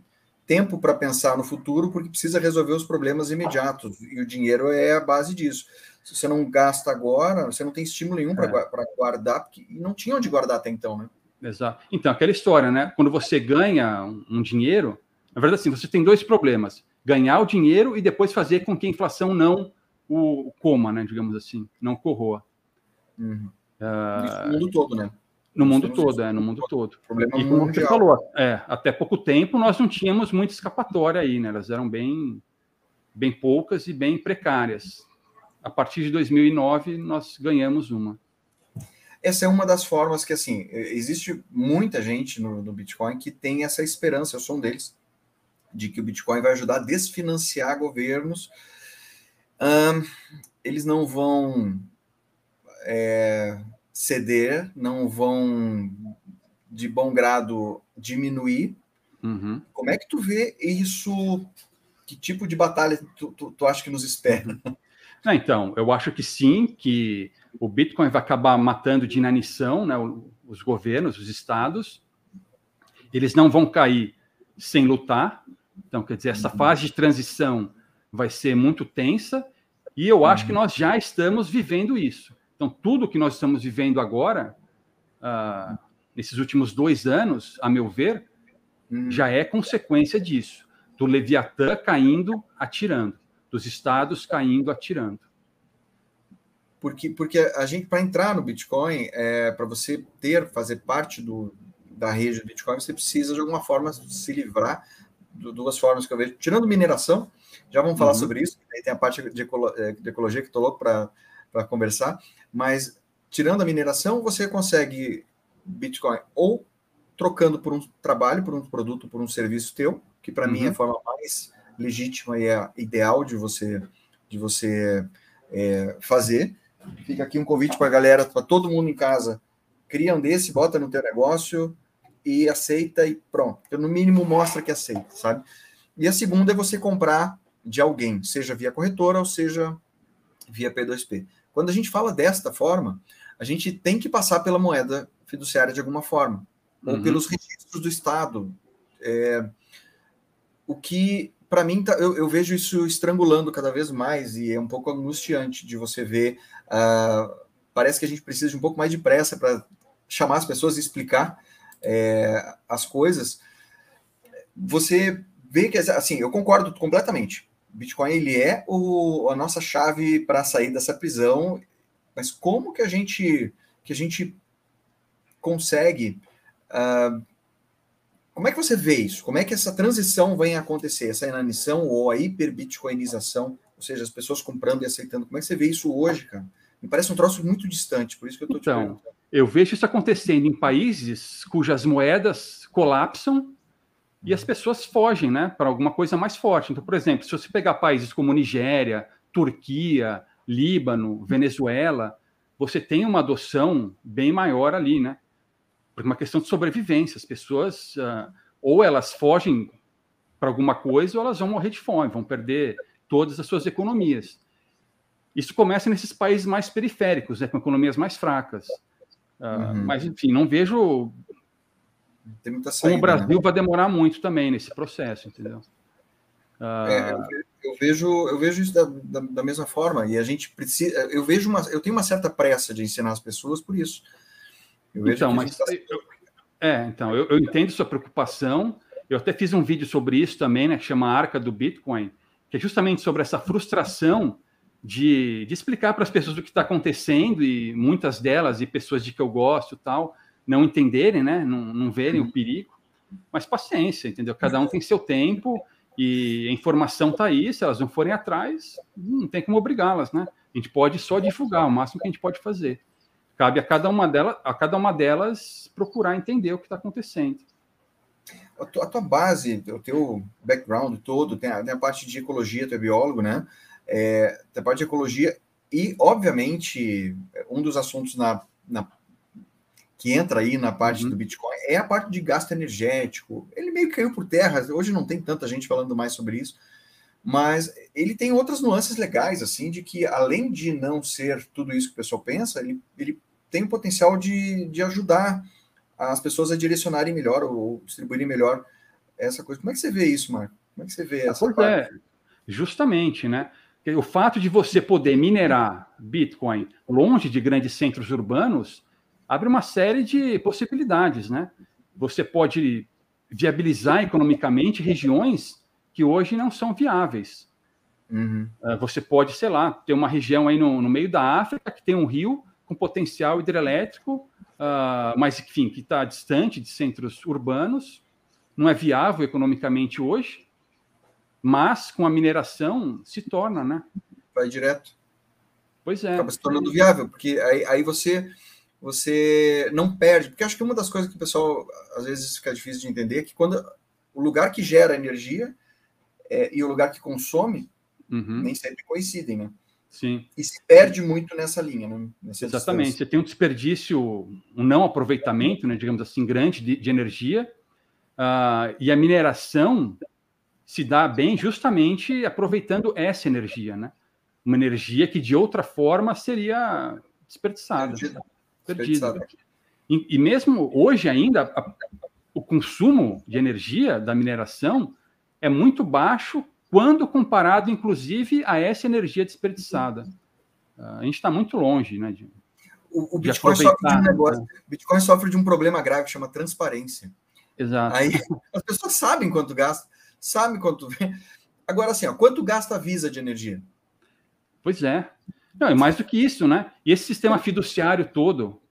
tempo para pensar no futuro porque precisa resolver os problemas imediatos e o dinheiro é a base disso. Se você não gasta agora, você não tem estímulo nenhum para é. guardar, porque não tinha onde guardar até então, né? Exato. Então, aquela história, né? Quando você ganha um, um dinheiro, na verdade, assim, você tem dois problemas: ganhar o dinheiro e depois fazer com que a inflação não o coma, né? Digamos assim, não corroa. Uhum. Uh... No mundo todo, né? No mundo todo, é, no mundo todo. Problema e como mundial. você falou, é, até pouco tempo nós não tínhamos muita escapatória aí, né? Elas eram bem, bem poucas e bem precárias. A partir de 2009 nós ganhamos uma. Essa é uma das formas que, assim, existe muita gente no, no Bitcoin que tem essa esperança, eu sou um deles, de que o Bitcoin vai ajudar a desfinanciar governos. Um, eles não vão é, ceder, não vão de bom grado diminuir. Uhum. Como é que tu vê isso? Que tipo de batalha tu, tu, tu acha que nos espera? Não, então, eu acho que sim, que o Bitcoin vai acabar matando de inanição né, os governos, os estados. Eles não vão cair sem lutar. Então, quer dizer, essa uhum. fase de transição vai ser muito tensa. E eu acho que uhum. nós já estamos vivendo isso. Então, tudo que nós estamos vivendo agora, uh, nesses últimos dois anos, a meu ver, hum. já é consequência disso. Do Leviatã caindo, atirando. Dos estados caindo, atirando. Porque, porque a gente, para entrar no Bitcoin, é, para você ter, fazer parte do, da rede do Bitcoin, você precisa, de alguma forma, se livrar de duas formas que eu vejo. Tirando mineração, já vamos falar uhum. sobre isso. Aí tem a parte de, é, de ecologia que estou louco para conversar. Mas, tirando a mineração, você consegue Bitcoin ou trocando por um trabalho, por um produto, por um serviço teu, que para uhum. mim é a uhum. forma mais legítima e é ideal de você de você é, fazer. Fica aqui um convite para a galera, para todo mundo em casa, cria um desse, bota no teu negócio e aceita e pronto. Então, no mínimo mostra que aceita, sabe? E a segunda é você comprar de alguém, seja via corretora ou seja via P2P. Quando a gente fala desta forma, a gente tem que passar pela moeda fiduciária de alguma forma, uhum. ou pelos registros do Estado. É, o que, para mim, tá, eu, eu, vejo isso estrangulando cada vez mais e é um pouco angustiante de você ver. Uh, parece que a gente precisa de um pouco mais de pressa para chamar as pessoas e explicar é, as coisas. Você vê que, assim, eu concordo completamente. Bitcoin ele é o, a nossa chave para sair dessa prisão, mas como que a gente que a gente consegue uh, como é que você vê isso? Como é que essa transição vem acontecer, essa inanição ou a hiperbitcoinização, ou seja, as pessoas comprando e aceitando? Como é que você vê isso hoje, cara? Me parece um troço muito distante, por isso que eu estou então, te perguntando. Eu vejo isso acontecendo em países cujas moedas colapsam e as pessoas fogem né, para alguma coisa mais forte. Então, por exemplo, se você pegar países como Nigéria, Turquia, Líbano, Venezuela, você tem uma adoção bem maior ali, né? Por uma questão de sobrevivência. As pessoas, uh, ou elas fogem para alguma coisa, ou elas vão morrer de fome, vão perder todas as suas economias. Isso começa nesses países mais periféricos, né, com economias mais fracas. Uh, uhum. Mas, enfim, não vejo tem muita saída, o Brasil né? vai demorar muito também nesse processo, entendeu? Uh... É, eu, vejo, eu vejo isso da, da, da, mesma forma e a gente precisa. Eu vejo uma, eu tenho uma certa pressa de ensinar as pessoas por isso. então, mas tá... eu, é, então eu, eu, entendo sua preocupação. Eu até fiz um vídeo sobre isso também, né, que chama Arca do Bitcoin, que é justamente sobre essa frustração de, de explicar para as pessoas o que está acontecendo e muitas delas e pessoas de que eu gosto tal não entenderem, né? Não, não verem o uhum. perigo. Mas paciência, entendeu? Cada um tem seu tempo e a informação está aí. Se elas não forem atrás, não tem como obrigá-las, né? A gente pode só divulgar o máximo que a gente pode fazer. Cabe a cada uma delas, a cada uma delas procurar entender o que está acontecendo. A tua, a tua, base, o teu background todo, tem a, tem a, parte de ecologia, tu é biólogo, né? É, tem a parte de ecologia e, obviamente, um dos assuntos na, na que entra aí na parte uhum. do Bitcoin é a parte de gasto energético. Ele meio que caiu por terra, hoje não tem tanta gente falando mais sobre isso, mas ele tem outras nuances legais, assim, de que além de não ser tudo isso que o pessoal pensa, ele, ele tem o potencial de, de ajudar as pessoas a direcionarem melhor ou distribuírem melhor essa coisa. Como é que você vê isso, Marco? Como é que você vê essa pois parte? É, justamente, né? O fato de você poder minerar Bitcoin longe de grandes centros urbanos abre uma série de possibilidades, né? Você pode viabilizar economicamente regiões que hoje não são viáveis. Uhum. Uh, você pode, sei lá, ter uma região aí no, no, meio da África que tem um rio com potencial hidrelétrico uh, mas, enfim, que está distante de centros urbanos, não é viável economicamente hoje, mas com a mineração se torna, né? Vai direto. Pois é. Acaba se tornando viável, porque aí, aí você você não perde, porque acho que uma das coisas que o pessoal às vezes fica difícil de entender é que quando o lugar que gera energia é, e o lugar que consome uhum. nem sempre coincidem, né? Sim. E se perde muito nessa linha, né? Nessa Exatamente. Distância. Você tem um desperdício, um não aproveitamento, né, digamos assim, grande de, de energia, uh, e a mineração se dá bem justamente aproveitando essa energia, né? Uma energia que de outra forma seria desperdiçada. Perdida. E, e, mesmo hoje ainda, a, o consumo de energia da mineração é muito baixo quando comparado, inclusive, a essa energia desperdiçada. Uh, a gente está muito longe, né? De, o, o Bitcoin sofre de um negócio. Né? Bitcoin sofre de um problema grave que chama transparência. Exato. Aí as pessoas sabem quanto gasta, sabem quanto. Agora, assim, ó, quanto gasta a Visa de energia? Pois é. Não, é mais do que isso, né? E esse sistema fiduciário todo,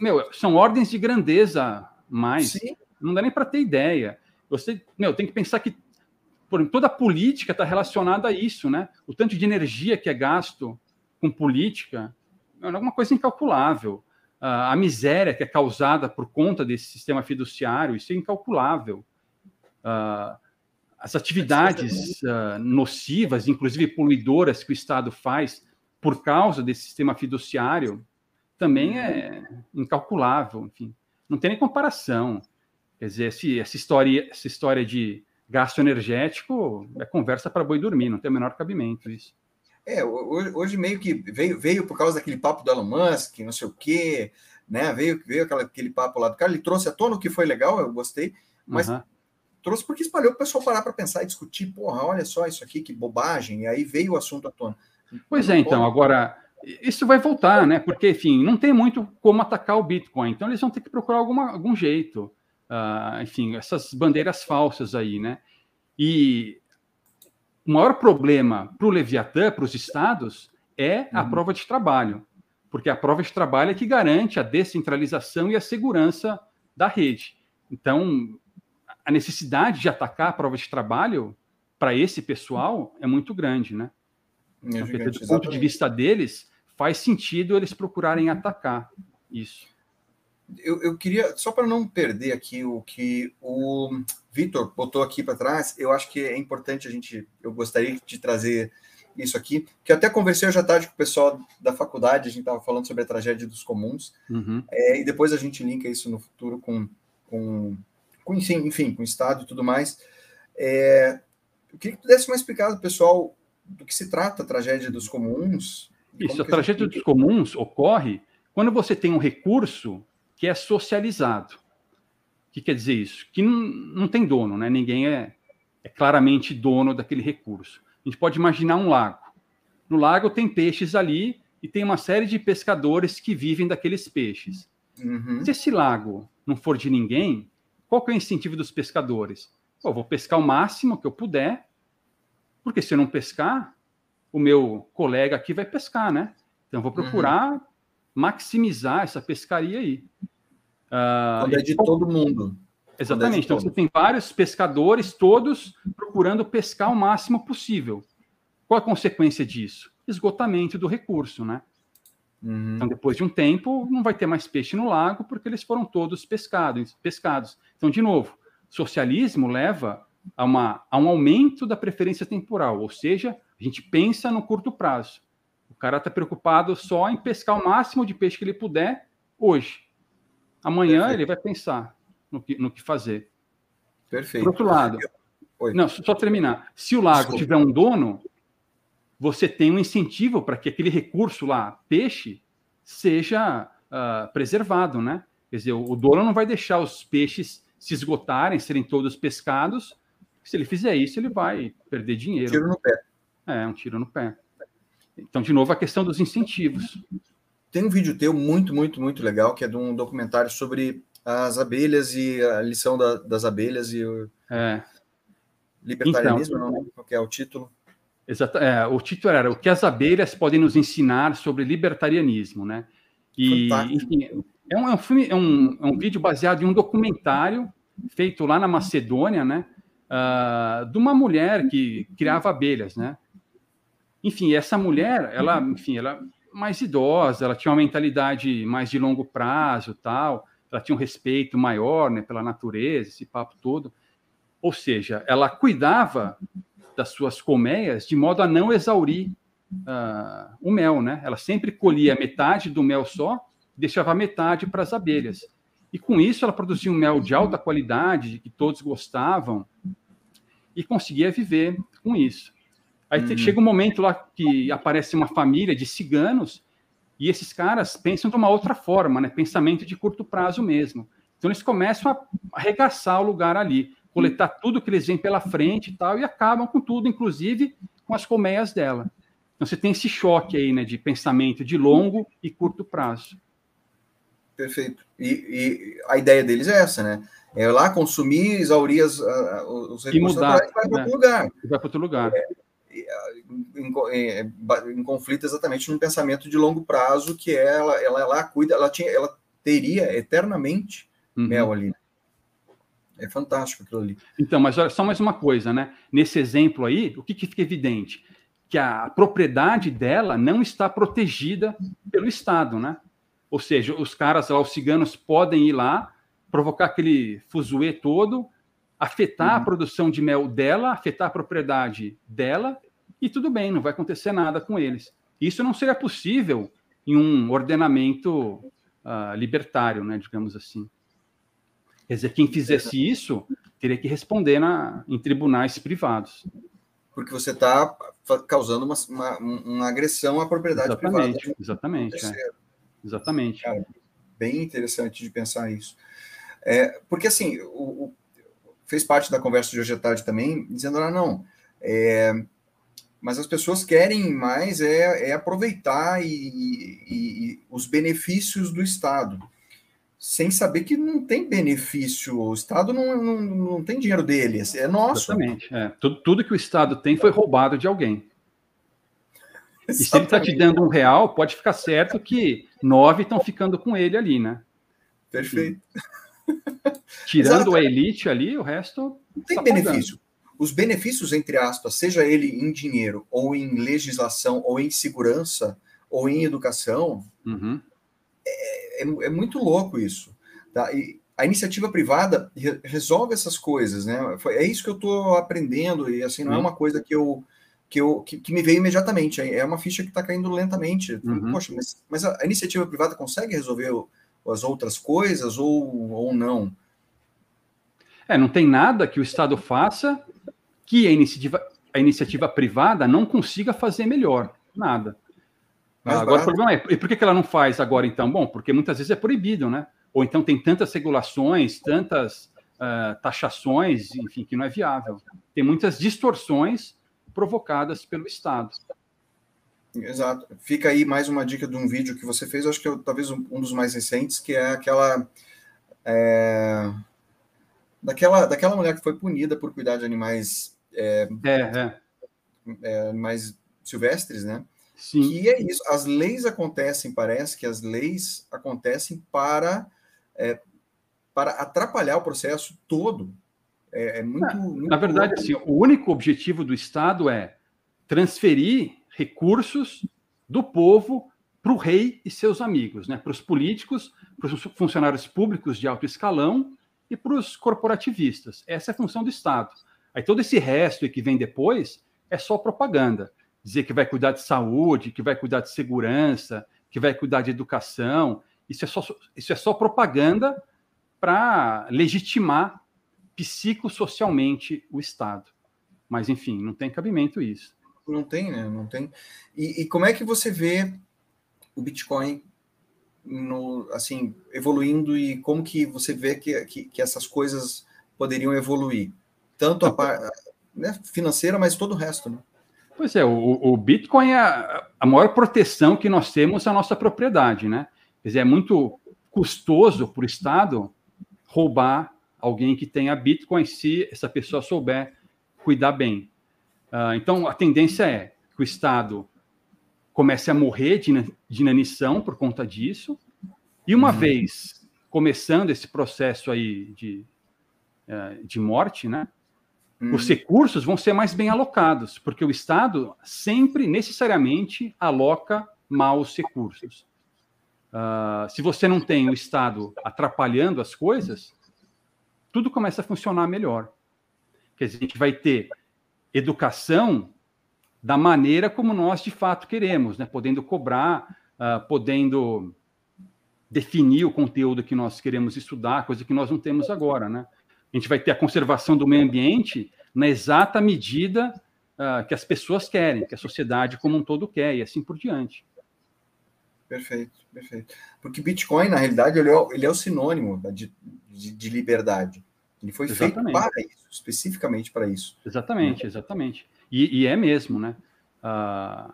meu, são ordens de grandeza mais. Sim. Não dá nem para ter ideia. Você, meu, tem que pensar que por, toda a política está relacionada a isso, né? O tanto de energia que é gasto com política é uma coisa incalculável. A miséria que é causada por conta desse sistema fiduciário, isso é incalculável. As atividades uh, nocivas, inclusive poluidoras, que o Estado faz por causa desse sistema fiduciário, também é incalculável. Enfim, não tem nem comparação. Quer dizer, esse, essa, história, essa história de gasto energético é conversa para boi dormir, não tem o menor cabimento isso. É, hoje, meio que veio, veio por causa daquele papo do Elon Musk, não sei o quê, né? Veio, veio aquela, aquele papo lá do cara, ele trouxe à tona o que foi legal, eu gostei, mas uhum. trouxe porque espalhou o pessoal parar para pensar e discutir, porra, olha só isso aqui, que bobagem, e aí veio o assunto à tona. Pois é, então, agora, isso vai voltar, né? Porque, enfim, não tem muito como atacar o Bitcoin, então eles vão ter que procurar alguma, algum jeito uh, enfim, essas bandeiras falsas aí, né? E o maior problema para o Leviatã, para os estados, é a uhum. prova de trabalho, porque a prova de trabalho é que garante a descentralização e a segurança da rede. Então, a necessidade de atacar a prova de trabalho para esse pessoal é muito grande, né? É então, gigante, do ponto de vista deles, faz sentido eles procurarem atacar isso eu, eu queria, só para não perder aqui o que o Vitor botou aqui para trás, eu acho que é importante a gente, eu gostaria de trazer isso aqui, que eu até conversei hoje à tarde com o pessoal da faculdade, a gente estava falando sobre a tragédia dos comuns, uhum. é, e depois a gente linka isso no futuro com, com, com enfim, com o Estado e tudo mais. É, eu queria que tu desse uma explicada, pessoal, do que se trata a tragédia dos comuns. Isso, a tragédia gente... dos comuns ocorre quando você tem um recurso que é socializado. O que quer dizer isso? Que não, não tem dono, né? ninguém é, é claramente dono daquele recurso. A gente pode imaginar um lago. No lago tem peixes ali e tem uma série de pescadores que vivem daqueles peixes. Uhum. Se esse lago não for de ninguém, qual que é o incentivo dos pescadores? Pô, vou pescar o máximo que eu puder, porque se eu não pescar, o meu colega aqui vai pescar, né? Então, eu vou procurar uhum maximizar essa pescaria aí. Uh, Quando é de todo mundo. É Exatamente. É então, você tem vários pescadores, todos procurando pescar o máximo possível. Qual a consequência disso? Esgotamento do recurso, né? Uhum. Então, depois de um tempo, não vai ter mais peixe no lago, porque eles foram todos pescados. pescados. Então, de novo, socialismo leva a, uma, a um aumento da preferência temporal, ou seja, a gente pensa no curto prazo. O cara está preocupado só em pescar o máximo de peixe que ele puder hoje. Amanhã Perfeito. ele vai pensar no que, no que fazer. Perfeito. Por outro lado, Oi. não, só terminar. Se o lago Desculpa. tiver um dono, você tem um incentivo para que aquele recurso lá, peixe, seja uh, preservado, né? Quer dizer, o dono não vai deixar os peixes se esgotarem, serem todos pescados. Se ele fizer isso, ele vai perder dinheiro. Um tiro no pé. É, um tiro no pé. Então, de novo, a questão dos incentivos. Tem um vídeo teu muito, muito, muito legal, que é de um documentário sobre as abelhas e a lição da, das abelhas e o é. libertarianismo, então, não qual é o título? Exato, é, o título era o que as abelhas podem nos ensinar sobre libertarianismo, né? E, enfim, É um, é um, filme, é um, é um vídeo baseado em um documentário feito lá na Macedônia, né? Uh, de uma mulher que criava abelhas, né? Enfim, essa mulher, ela, enfim, ela mais idosa, ela tinha uma mentalidade mais de longo prazo, tal. Ela tinha um respeito maior, né, pela natureza, esse papo todo. Ou seja, ela cuidava das suas colmeias de modo a não exaurir uh, o mel, né? Ela sempre colhia metade do mel só, deixava metade para as abelhas. E com isso ela produzia um mel de alta qualidade, que todos gostavam, e conseguia viver com isso. Aí uhum. chega um momento lá que aparece uma família de ciganos, e esses caras pensam de uma outra forma, né? Pensamento de curto prazo mesmo. Então eles começam a arregaçar o lugar ali, coletar tudo que eles veem pela frente e tal, e acabam com tudo, inclusive com as colmeias dela. Então você tem esse choque aí, né, de pensamento de longo e curto prazo. Perfeito. E, e a ideia deles é essa, né? É lá consumir, exaurir as, os recursos mudar, naturais e vai para né? outro lugar. Vai para outro lugar. É, em, em, em, conflito exatamente num pensamento de longo prazo que é ela, ela, ela cuida, ela tinha, ela teria eternamente uhum. mel ali. É fantástico aquilo ali. Então, mas olha só mais uma coisa, né? Nesse exemplo aí, o que, que fica evidente? Que a propriedade dela não está protegida pelo Estado, né? Ou seja, os caras lá, os ciganos, podem ir lá, provocar aquele fuzuê todo, afetar uhum. a produção de mel dela, afetar a propriedade dela, e tudo bem, não vai acontecer nada com eles. Isso não seria possível em um ordenamento uh, libertário, né, digamos assim. Quer dizer, quem fizesse isso teria que responder na, em tribunais privados. Porque você está causando uma, uma, uma, agressão à propriedade exatamente, privada. Exatamente, é. Exatamente. Cara, bem interessante de pensar isso. É, porque, assim, o, o, fez parte da conversa de hoje à tarde também, dizendo, ah, não, é, mas as pessoas querem mais é, é aproveitar e, e, e, os benefícios do Estado, sem saber que não tem benefício, o Estado não, não, não tem dinheiro dele, é nosso. Exatamente, é. Tudo, tudo que o Estado tem foi roubado de alguém. E se ele está te dando um real, pode ficar certo que nove estão ficando com ele ali, né? Perfeito. Tirando a elite ali, o resto. Não tem tá benefício. Pagando. Os benefícios, entre aspas, seja ele em dinheiro, ou em legislação, ou em segurança, ou em educação, uhum. é, é, é, muito louco isso. Tá? E a iniciativa privada re resolve essas coisas, né? É isso que eu estou aprendendo, e assim, não é uma coisa que eu. Que, eu, que, que me veio imediatamente, é uma ficha que está caindo lentamente. Uhum. Poxa, mas, mas a, iniciativa privada consegue resolver as outras coisas ou, ou não? É, não tem nada que o Estado faça que a iniciativa, a iniciativa privada não consiga fazer melhor. Nada. Mas agora, o problema é, e por que ela não faz agora, então? Bom, porque muitas vezes é proibido, né? Ou então tem tantas regulações, tantas uh, taxações, enfim, que não é viável. Tem muitas distorções provocadas pelo Estado. Exato. Fica aí mais uma dica de um vídeo que você fez, acho que é talvez um, um dos mais recentes, que é aquela. É, daquela, daquela mulher que foi punida por cuidar de animais. É, é, é. é animais silvestres, né? Sim. Que é isso. As leis acontecem, parece que as leis acontecem para, é, para atrapalhar o processo todo. É, é muito, muito, Na verdade, assim, o único objetivo do Estado é transferir recursos do povo para o rei e seus amigos, né? para os políticos, para os funcionários públicos de alto escalão e para os corporativistas. Essa é a função do Estado. Aí todo esse resto que vem depois é só propaganda. Dizer que vai cuidar de saúde, que vai cuidar de segurança, que vai cuidar de educação. Isso é só, isso é só propaganda para legitimar psicossocialmente o Estado. Mas, enfim, não tem cabimento isso. Não tem, né? Não tem. E, e como é que você vê o Bitcoin no, assim, evoluindo e como que você vê que, que, que essas coisas poderiam evoluir? Tanto a parte né, financeira, mas todo o resto, né? Pois é, o, o Bitcoin é a, a, maior proteção que nós temos à nossa propriedade, né? Quer dizer, é muito custoso para o Estado roubar alguém que tenha Bitcoin se essa pessoa souber cuidar bem. Uh, então, a tendência é que o Estado comece a morrer de, de inanição por conta disso, E uma uhum. vez começando esse processo aí de, uh, de morte, né? Uhum. Os recursos vão ser mais bem alocados, porque o Estado sempre, necessariamente, aloca mal os recursos. Uh, se você não tem o Estado atrapalhando as coisas, tudo começa a funcionar melhor. Quer dizer, a gente vai ter educação da maneira como nós de fato queremos, né? podendo cobrar, uh, podendo definir o conteúdo que nós queremos estudar, coisa que nós não temos agora. Né? A gente vai ter a conservação do meio ambiente na exata medida uh, que as pessoas querem, que a sociedade como um todo quer, e assim por diante. Perfeito, perfeito. Porque Bitcoin, na realidade, ele é, ele é o sinônimo de, de, de liberdade. Ele foi exatamente. feito para isso, especificamente para isso. Exatamente, exatamente. E, e é mesmo, né? Uh,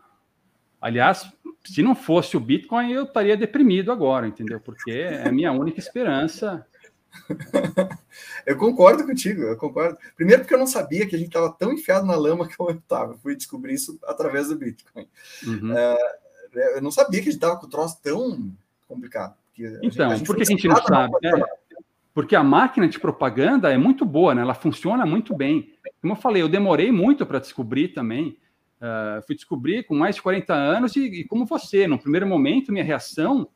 aliás, se não fosse o Bitcoin, eu estaria deprimido agora, entendeu? Porque é a minha única esperança. eu concordo contigo, eu concordo. Primeiro porque eu não sabia que a gente estava tão enfiado na lama que eu estava. Fui descobrir isso através do Bitcoin. Uhum. Uh, eu não sabia que a gente estava com o troço tão complicado. Então, a gente, por que a gente não sabe? É, porque a máquina de propaganda é muito boa, né? ela funciona muito bem. Como eu falei, eu demorei muito para descobrir também. Uh, fui descobrir com mais de 40 anos e, e, como você, no primeiro momento, minha reação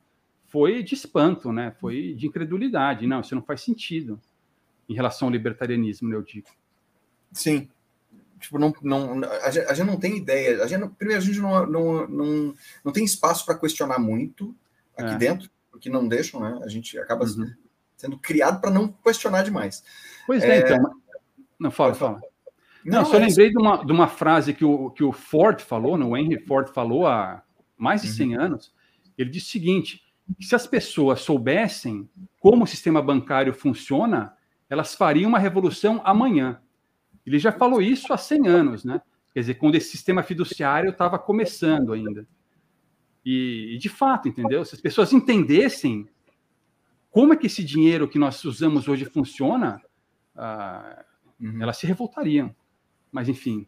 foi de espanto, né? foi de incredulidade. Não, isso não faz sentido em relação ao libertarianismo, né, eu digo. Sim, tipo, não, não, a, gente, a gente não tem ideia. A gente, primeiro, a gente não, não, não, não tem espaço para questionar muito aqui é. dentro, porque não deixam, né? A gente acaba uhum. Sendo criado para não questionar demais. Pois é, é então. Não, fala, fala. Não, não só é lembrei de uma, de uma frase que o, que o Ford falou, né? Henry Ford falou há mais de 100 uhum. anos. Ele disse o seguinte: se as pessoas soubessem como o sistema bancário funciona, elas fariam uma revolução amanhã. Ele já falou isso há 100 anos, né? Quer dizer, quando esse sistema fiduciário estava começando ainda. E, e, de fato, entendeu? Se as pessoas entendessem como é que esse dinheiro que nós usamos hoje funciona, ah, uhum. elas se revoltariam. Mas, enfim.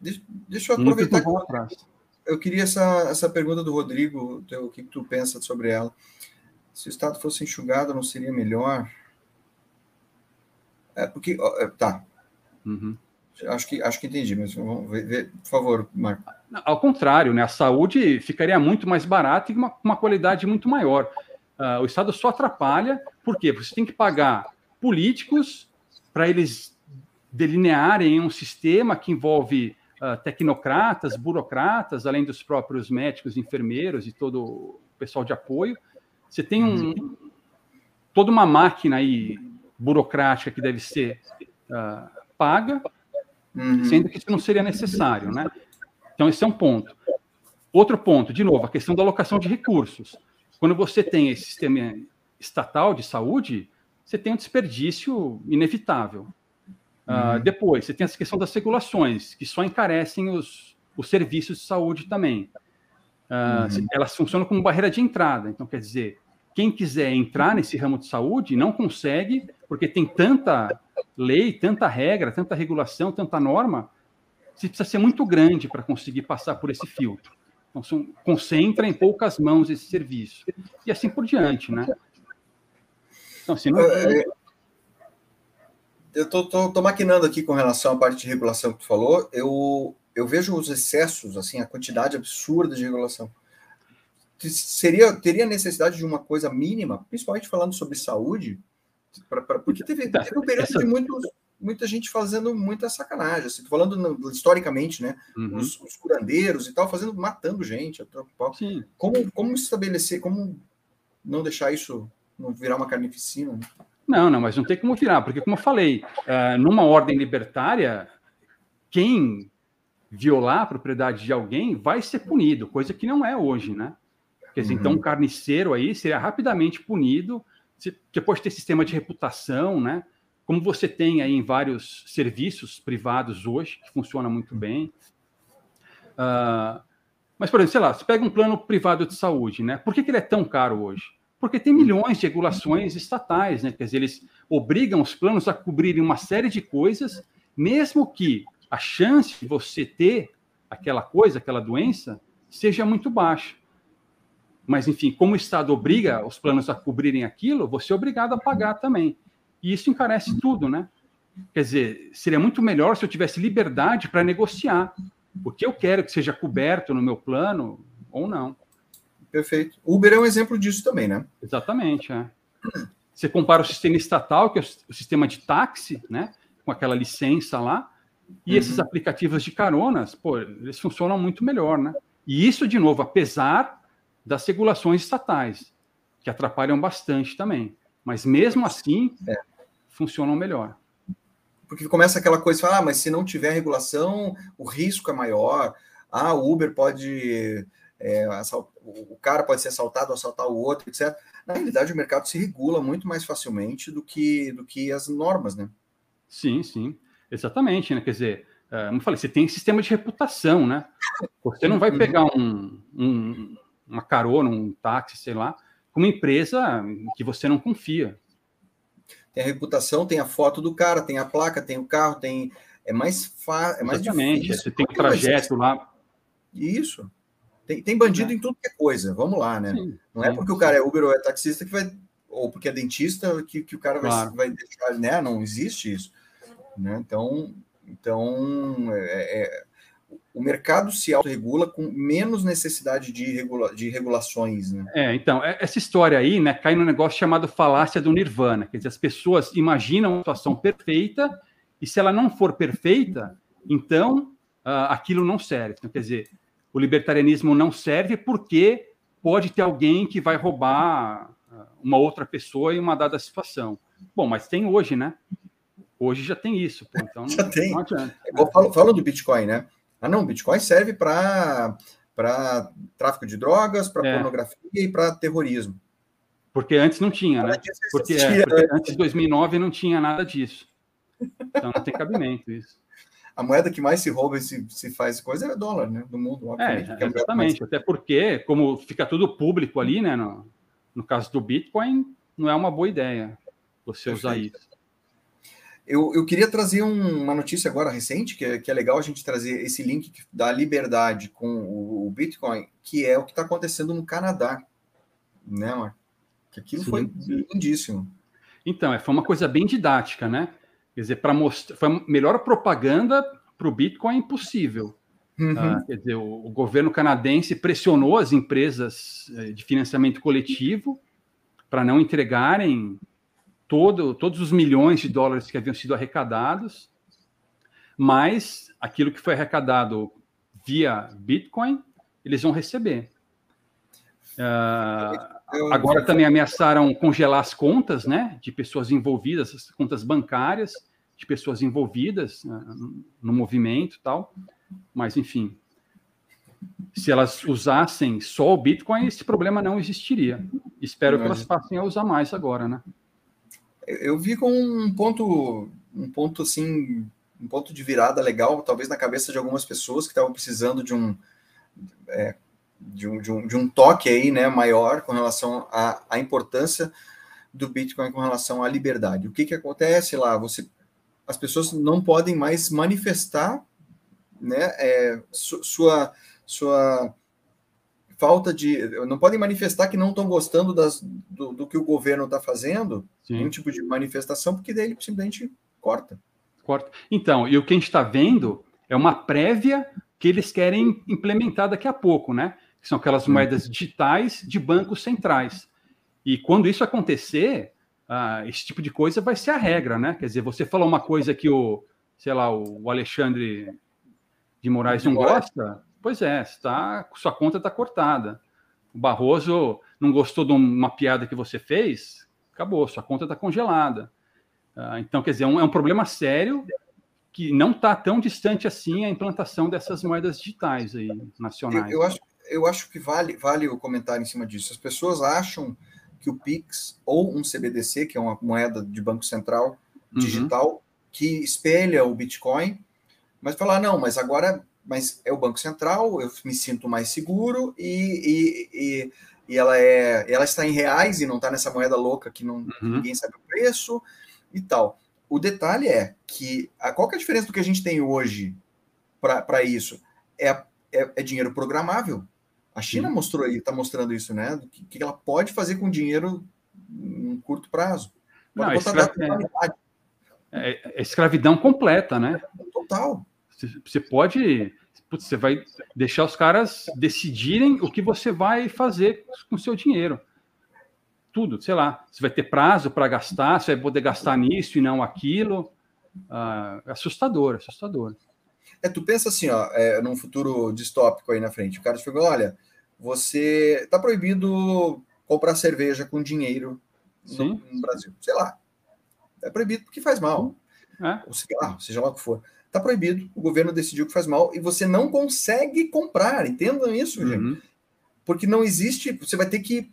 Deixa, deixa eu aproveitar. Que eu queria essa, essa pergunta do Rodrigo, o que tu pensa sobre ela. Se o Estado fosse enxugado, não seria melhor? É porque, é, tá, Uhum. Acho que, acho que entendi, mas vamos ver, ver, por favor, Marco. Ao contrário, né? a saúde ficaria muito mais barata e uma, uma qualidade muito maior. Uh, o Estado só atrapalha, porque você tem que pagar políticos para eles delinearem um sistema que envolve uh, tecnocratas, burocratas, além dos próprios médicos, enfermeiros e todo o pessoal de apoio. Você tem um, toda uma máquina aí burocrática que deve ser uh, paga, uhum. sendo que isso não seria necessário, né? Então, esse é um ponto. Outro ponto, de novo, a questão da alocação de recursos. Quando você tem esse sistema estatal de saúde, você tem um desperdício inevitável. Ah, uhum. Uh, depois, você tem essa questão das regulações, que só encarecem os, os serviços de saúde também. Uh, uhum. Elas funcionam como barreira de entrada. Então, quer dizer, quem quiser entrar nesse ramo de saúde não consegue, porque tem tanta lei, tanta regra, tanta regulação, tanta norma, você precisa ser muito grande para conseguir passar por esse filtro. Então, são, concentra em poucas mãos esse serviço. E assim por diante, né? Então, assim, não... É, é, eu estou maquinando aqui com relação à parte de regulação que tu falou. Eu, eu vejo os excessos, assim, a quantidade absurda de regulação. Seria, teria necessidade de uma coisa mínima, principalmente falando sobre saúde, Pra, pra, porque teve, tá, teve um período essa... de muitos, muita gente fazendo muita sacanagem. Assim, falando historicamente, né? Uhum. Os, os, curandeiros e tal, fazendo, matando gente. Como, como estabelecer, como não deixar isso não virar uma carnificina? Né? Não, não, mas não tem como virar, porque, como eu falei, uh, numa ordem libertária, quem violar a propriedade de alguém vai ser punido, coisa que não é hoje, né? Quer dizer, então, uhum. então um carniceiro aí seria rapidamente punido você pode ter sistema de reputação, né? Como você tem aí em vários serviços privados hoje, que funciona muito bem. Uh, mas, por exemplo, sei lá, você pega um plano privado de saúde, né? Por que, que ele é tão caro hoje? Porque tem milhões de regulações estatais, né? Quer dizer, eles obrigam os planos a cobrirem uma série de coisas, mesmo que a chance de você ter aquela coisa, aquela doença, seja muito baixa. Mas, enfim, como o Estado obriga os planos a cobrirem aquilo, você é obrigado a pagar também. E isso encarece tudo, né? Quer dizer, seria muito melhor se eu tivesse liberdade para negociar o que eu quero que seja coberto no meu plano ou não. Perfeito. Uber é um exemplo disso também, né? Exatamente. É. Você compara o sistema estatal, que é o sistema de táxi, né? Com aquela licença lá, e uhum. esses aplicativos de caronas, pô, eles funcionam muito melhor, né? E isso, de novo, apesar das regulações estatais, que atrapalham bastante também. Mas mesmo assim, é. Funcionam melhor. Porque começa aquela coisa, fala, ah, mas se não tiver regulação, o risco é maior. Ah, o Uber pode. É, o cara pode ser assaltado, assaltar o outro, etc. Na realidade, o mercado se regula muito mais facilmente do que, do que as normas, né? Sim, sim. Exatamente, né? Quer dizer, uh, como eu falei, você tem sistema de reputação, né? Você não vai uhum. pegar um, um, uma carona, um táxi, sei lá, com uma empresa que você não confia. Tem a reputação, tem a foto do cara, tem a placa, tem o carro, tem. É mais fácil. É mais Exatamente, difícil. você tem o trajeto lá. Isso. Tem, tem bandido é. em tudo que é coisa. Vamos lá, né? Sim, não é é porque sim. o cara é Uber ou é taxista que vai. Ou porque é dentista que, que o cara vai, claro. vai deixar, né? Não existe isso. Né? Então, então é, é, o mercado se autorregula com menos necessidade de, regula de regulações. Né? É, então, é, essa história aí né, cai no negócio chamado falácia do nirvana. Quer dizer, as pessoas imaginam uma situação perfeita e se ela não for perfeita, então uh, aquilo não serve. Então, quer dizer, o libertarianismo não serve porque pode ter alguém que vai roubar ah, uma outra pessoa em uma dada situação. Bom, mas tem hoje, né? Hoje já tem isso, pô, então já não, tem. Não adianta. É falo do Bitcoin, né? Ah, não, Bitcoin serve para tráfico de drogas, para é. pornografia e para terrorismo. Porque antes não tinha, né? Porque, é, porque antes de 2009 não tinha nada disso. Então não tem cabimento isso. A moeda que mais se rouba e se, se faz coisa é dólar, né? Do mundo, obviamente. É, exatamente. Mais... Até porque, como fica tudo público ali, né? No, no caso do Bitcoin, não é uma boa ideia você usar isso. Eu, eu queria trazer um, uma notícia agora recente, que é, que é legal a gente trazer esse link da liberdade com o, o Bitcoin, que é o que está acontecendo no Canadá, né, Marco? Que aquilo Sim. foi lindíssimo. Então, é, foi uma coisa bem didática, né? Quer dizer, para mostrar, foi a melhor propaganda para o Bitcoin possível. Uhum. Ah, quer dizer, o, o, governo canadense pressionou as empresas eh, de financiamento coletivo para não entregarem todo, todos os milhões de dólares que haviam sido arrecadados, mais aquilo que foi arrecadado via Bitcoin, eles vão receber. Uh, agora também ameaçaram congelar as contas né, de pessoas envolvidas, as contas bancárias de pessoas envolvidas uh, no movimento tal. Mas, enfim, se elas usassem só o Bitcoin, esse problema não existiria. Espero que elas passem a usar mais agora, né? Eu vi com um ponto, um ponto assim, um ponto de virada legal, talvez na cabeça de algumas pessoas que estavam precisando de um, é, de um, de um, de um toque aí, né, maior com relação à, importância do Bitcoin com relação à liberdade. O que que acontece lá? Você, as pessoas não podem mais manifestar, né, é, sua sua falta de. Não podem manifestar que não estão gostando das, do, do, que o governo está fazendo, Sim. nenhum tipo de manifestação, porque daí ele simplesmente corta. Corta. Então, e o que a gente está vendo é uma prévia que eles querem implementar daqui a pouco, né? Que são aquelas moedas digitais de bancos centrais. E quando isso acontecer, uh, esse tipo de coisa vai ser a regra, né? Quer dizer, você falou uma coisa que o, sei lá, o Alexandre de Moraes não gosta, Pois é, está, sua conta está cortada. O Barroso não gostou de uma piada que você fez, acabou, sua conta está congelada. Uh, então, quer dizer, é um, é um problema sério que não está tão distante assim a implantação dessas moedas digitais aí, nacionais. Eu, eu, acho, eu acho que vale, vale o comentário em cima disso. As pessoas acham que o Pix ou um CBDC, que é uma moeda de Banco Central uhum. digital, uhum. que espelha o Bitcoin, mas falar, não, mas agora mas é o Banco Central, eu me sinto mais seguro e, e, e, e ela, é, ela está em reais e não está nessa moeda louca que não, uhum. ninguém sabe o preço e tal. O detalhe é que a, qual que é a diferença do que a gente tem hoje para isso? É, é, é dinheiro programável. A China Sim. mostrou aí, está mostrando isso, né? O que, que, ela pode fazer com dinheiro em curto prazo. Pode Não, escravi... é, é, é, escravidão completa, né? Total. Você pode. Você vai deixar os caras decidirem o que você vai fazer com o seu dinheiro. Tudo, sei lá. Você vai ter prazo para gastar, você vai poder gastar nisso e não aquilo. Ah, assustador, assustador. É, tu pensa assim, ó, é, num futuro distópico aí na frente. O cara chegou, olha, você tá proibido comprar cerveja com dinheiro no, no, Brasil. Sei lá. É proibido porque faz mal. É. Ou sei lá, seja lá o que for. Tá proibido, o governo decidiu que faz mal e você não consegue comprar. Entendam isso, uhum. gente. Porque não existe, você vai ter que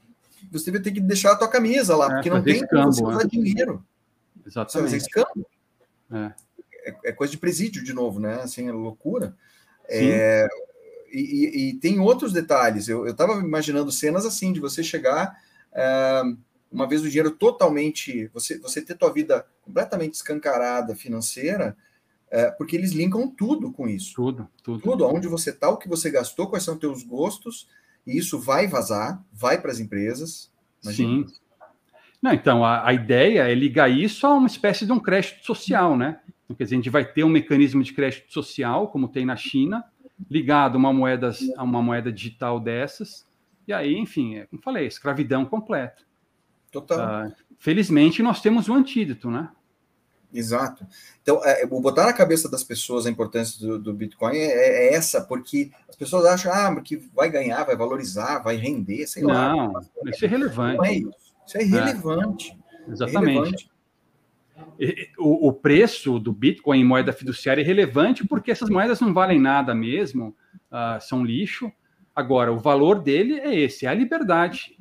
você vai ter que deixar a tua camisa lá, é, porque não tem escambo, como você usar é. dinheiro. Exatamente. Você escambo. É é, é, coisa de presídio de novo, né? Assim, é loucura. É, e, e, tem outros detalhes. Eu estava imaginando cenas assim, de você chegar é, uma vez o dinheiro totalmente, você, você ter tua vida completamente escancarada financeira, é, porque eles linkam tudo com isso. Tudo, tudo. Tudo, onde você está, o que você gastou, quais são teus gostos, e isso vai vazar, vai para as empresas. Imagina. Sim. Não, então, a, a, ideia é ligar isso a uma espécie de um crédito social, né? Então, quer dizer, a gente vai ter um mecanismo de crédito social, como tem na China, ligado a uma moeda, a uma moeda digital dessas, e aí, enfim, é, como falei, escravidão completa. Total. Uh, felizmente, nós temos um antídoto, né? Exato. Então, é, botar na cabeça das pessoas a importância do, do Bitcoin é, é, essa, porque as pessoas acham ah, que vai ganhar, vai valorizar, vai render, sei não, lá. Não, isso é relevante. Não é isso. Isso é. É, exatamente. É relevante o, o, preço do Bitcoin em moeda fiduciária é relevante porque essas moedas não valem nada mesmo, uh, são lixo. Agora, o valor dele é esse, é a liberdade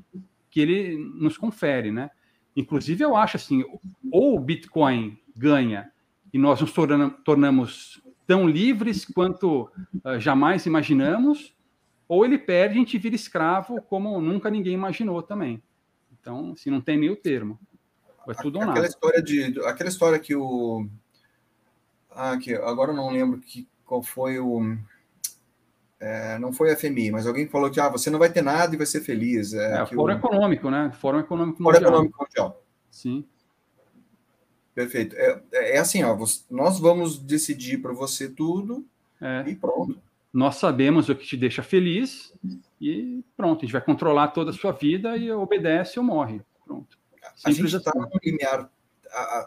que ele nos confere, né? Inclusive, eu acho assim, ou o Bitcoin ganha e nós nos tornamos tão livres quanto uh, jamais imaginamos, ou ele perde e a gente vira escravo como nunca ninguém imaginou também. Então, assim, não tem meio termo. É tudo ou aquela. História de, aquela história que o. Ah, que agora eu não lembro que, qual foi o. É, não foi a FMI, mas alguém falou que ah, você não vai ter nada e vai ser feliz. É, é Fórum o... Econômico, né? Fórum Econômico Mundial. Fórum Econômico Mundial. Sim. Perfeito. É, é assim, ó, nós vamos decidir para você tudo é. e pronto. Nós sabemos o que te deixa feliz e pronto, a gente vai controlar toda a sua vida e obedece ou morre. Pronto. Simples a gente está assim. num limiar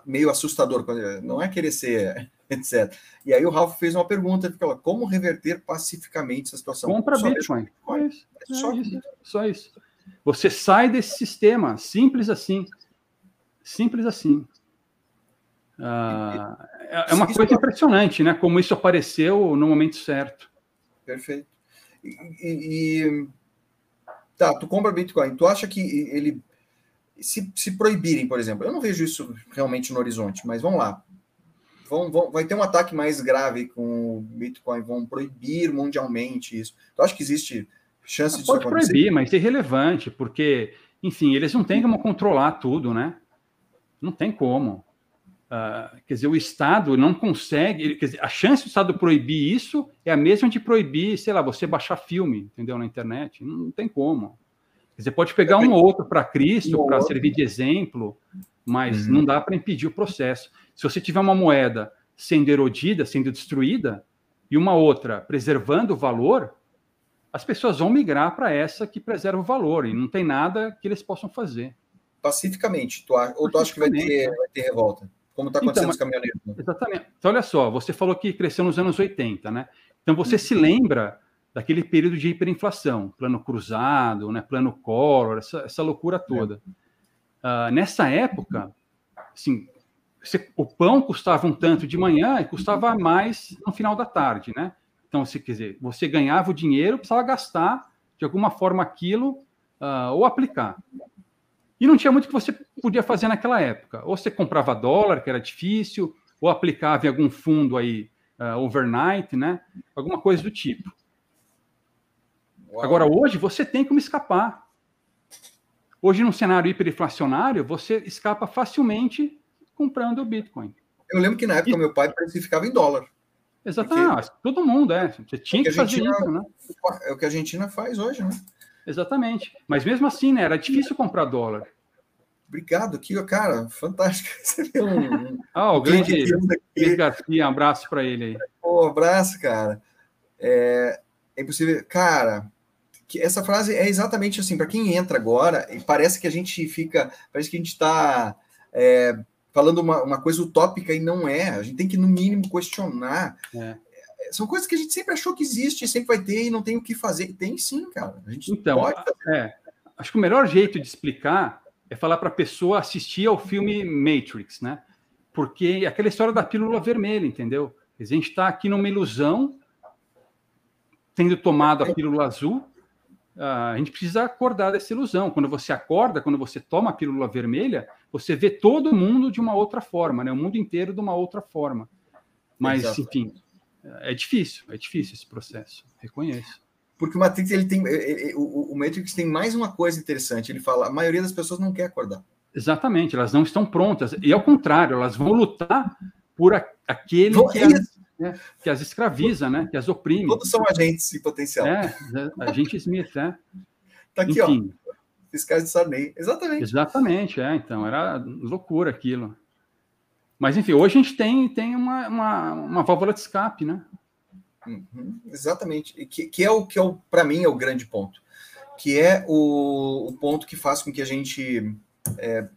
meio assustador, não é querer ser, etc. E aí o Ralph fez uma pergunta, fala, como reverter pacificamente essa situação? Compra só Bitcoin. Bitcoin. É isso. É só, isso. só isso. Você sai desse sistema, simples assim. Simples assim. Ah, é, é uma isso coisa impressionante, né? Como isso apareceu no momento certo. Perfeito. E, e, tá, tu compra Bitcoin, tu acha que ele se, se proibirem, por exemplo, eu não vejo isso realmente no horizonte, mas vamos lá. Vão, vão, vai ter um ataque mais grave com o Bitcoin, vão proibir mundialmente isso. Tu acha que existe chance disso Pode acontecer? proibir, mas é irrelevante, porque, enfim, eles não têm como controlar tudo, né? Não tem como. Uh, quer dizer, o Estado não consegue. Quer dizer, a chance do Estado proibir isso é a mesma de proibir, sei lá, você baixar filme, entendeu, na internet. Não, não tem como. Você pode pegar um ou outro para Cristo, para servir de exemplo, mas uhum. não dá para impedir o processo. Se você tiver uma moeda sendo erodida, sendo destruída, e uma outra preservando o valor, as pessoas vão migrar para essa que preserva o valor, e não tem nada que eles possam fazer. Pacificamente, tu, ou tu acha que vai ter, vai ter revolta? Como está acontecendo então, nos caminhoneiros? Né? Exatamente. Então, olha só, você falou que cresceu nos anos 80, né? Então, você uhum. se lembra daquele período de hiperinflação, plano cruzado, né, plano Collor, essa, essa loucura toda. Uh, nessa época, assim, você, o pão custava um tanto de manhã e custava mais no final da tarde, né? Então, se quer dizer, você ganhava o dinheiro, precisava gastar de alguma forma aquilo uh, ou aplicar. E não tinha muito que você podia fazer naquela época. Ou você comprava dólar, que era difícil, ou aplicava em algum fundo aí uh, overnight, né? Alguma coisa do tipo. Uau. Agora, hoje, você tem como escapar. Hoje, num cenário hiperinflacionário, você escapa facilmente comprando o Bitcoin. Eu lembro que na época e... meu pai precificava em dólar. Exatamente, Porque... todo mundo, é. Você tinha que, que fazer isso, né? É o que a Argentina faz hoje, né? Exatamente. Mas mesmo assim, né, era difícil comprar dólar. Obrigado, aqui, cara, fantástico. Você um, ah, o grande Garcia, um abraço para ele aí. Pô, abraço, cara. É, é impossível. Cara, que essa frase é exatamente assim, para quem entra agora, e parece que a gente fica, parece que a gente está é, falando uma, uma, coisa utópica e não é. A gente tem que, no mínimo, questionar. É. São coisas que a gente sempre achou que existe, sempre vai ter e não tem o que fazer. Tem sim, cara. A gente então, pode é, acho que o melhor jeito de explicar é falar para a pessoa assistir ao filme Matrix, né? Porque é aquela história da pílula vermelha, entendeu? A gente está aqui numa ilusão, tendo tomado a pílula azul, a gente precisa acordar dessa ilusão. Quando você acorda, quando você toma a pílula vermelha, você vê todo mundo de uma outra forma, né? o mundo inteiro de uma outra forma. Mas, Exato. enfim, é difícil, é difícil esse processo, reconheço. Porque o Matrix ele tem, o, o Matrix tem mais uma coisa interessante. Ele fala, a maioria das pessoas não quer acordar. Exatamente, elas não estão prontas. E ao contrário, elas vão lutar por a, aquele Bom, que, as, né, que, as, escraviza, né? Que as oprime. Todos são agentes em potencial. É, é agente Smith, né? Tá aqui, Enfim. ó. Fiscais de Sarney. Exatamente. Exatamente, é. Então, era loucura aquilo. Mas, enfim, hoje a gente tem, tem uma, uma, uma válvula de escape, né? Uhum, exatamente. Que, que é o que é para mim é o grande ponto, que é o, o ponto que faz com que a gente é,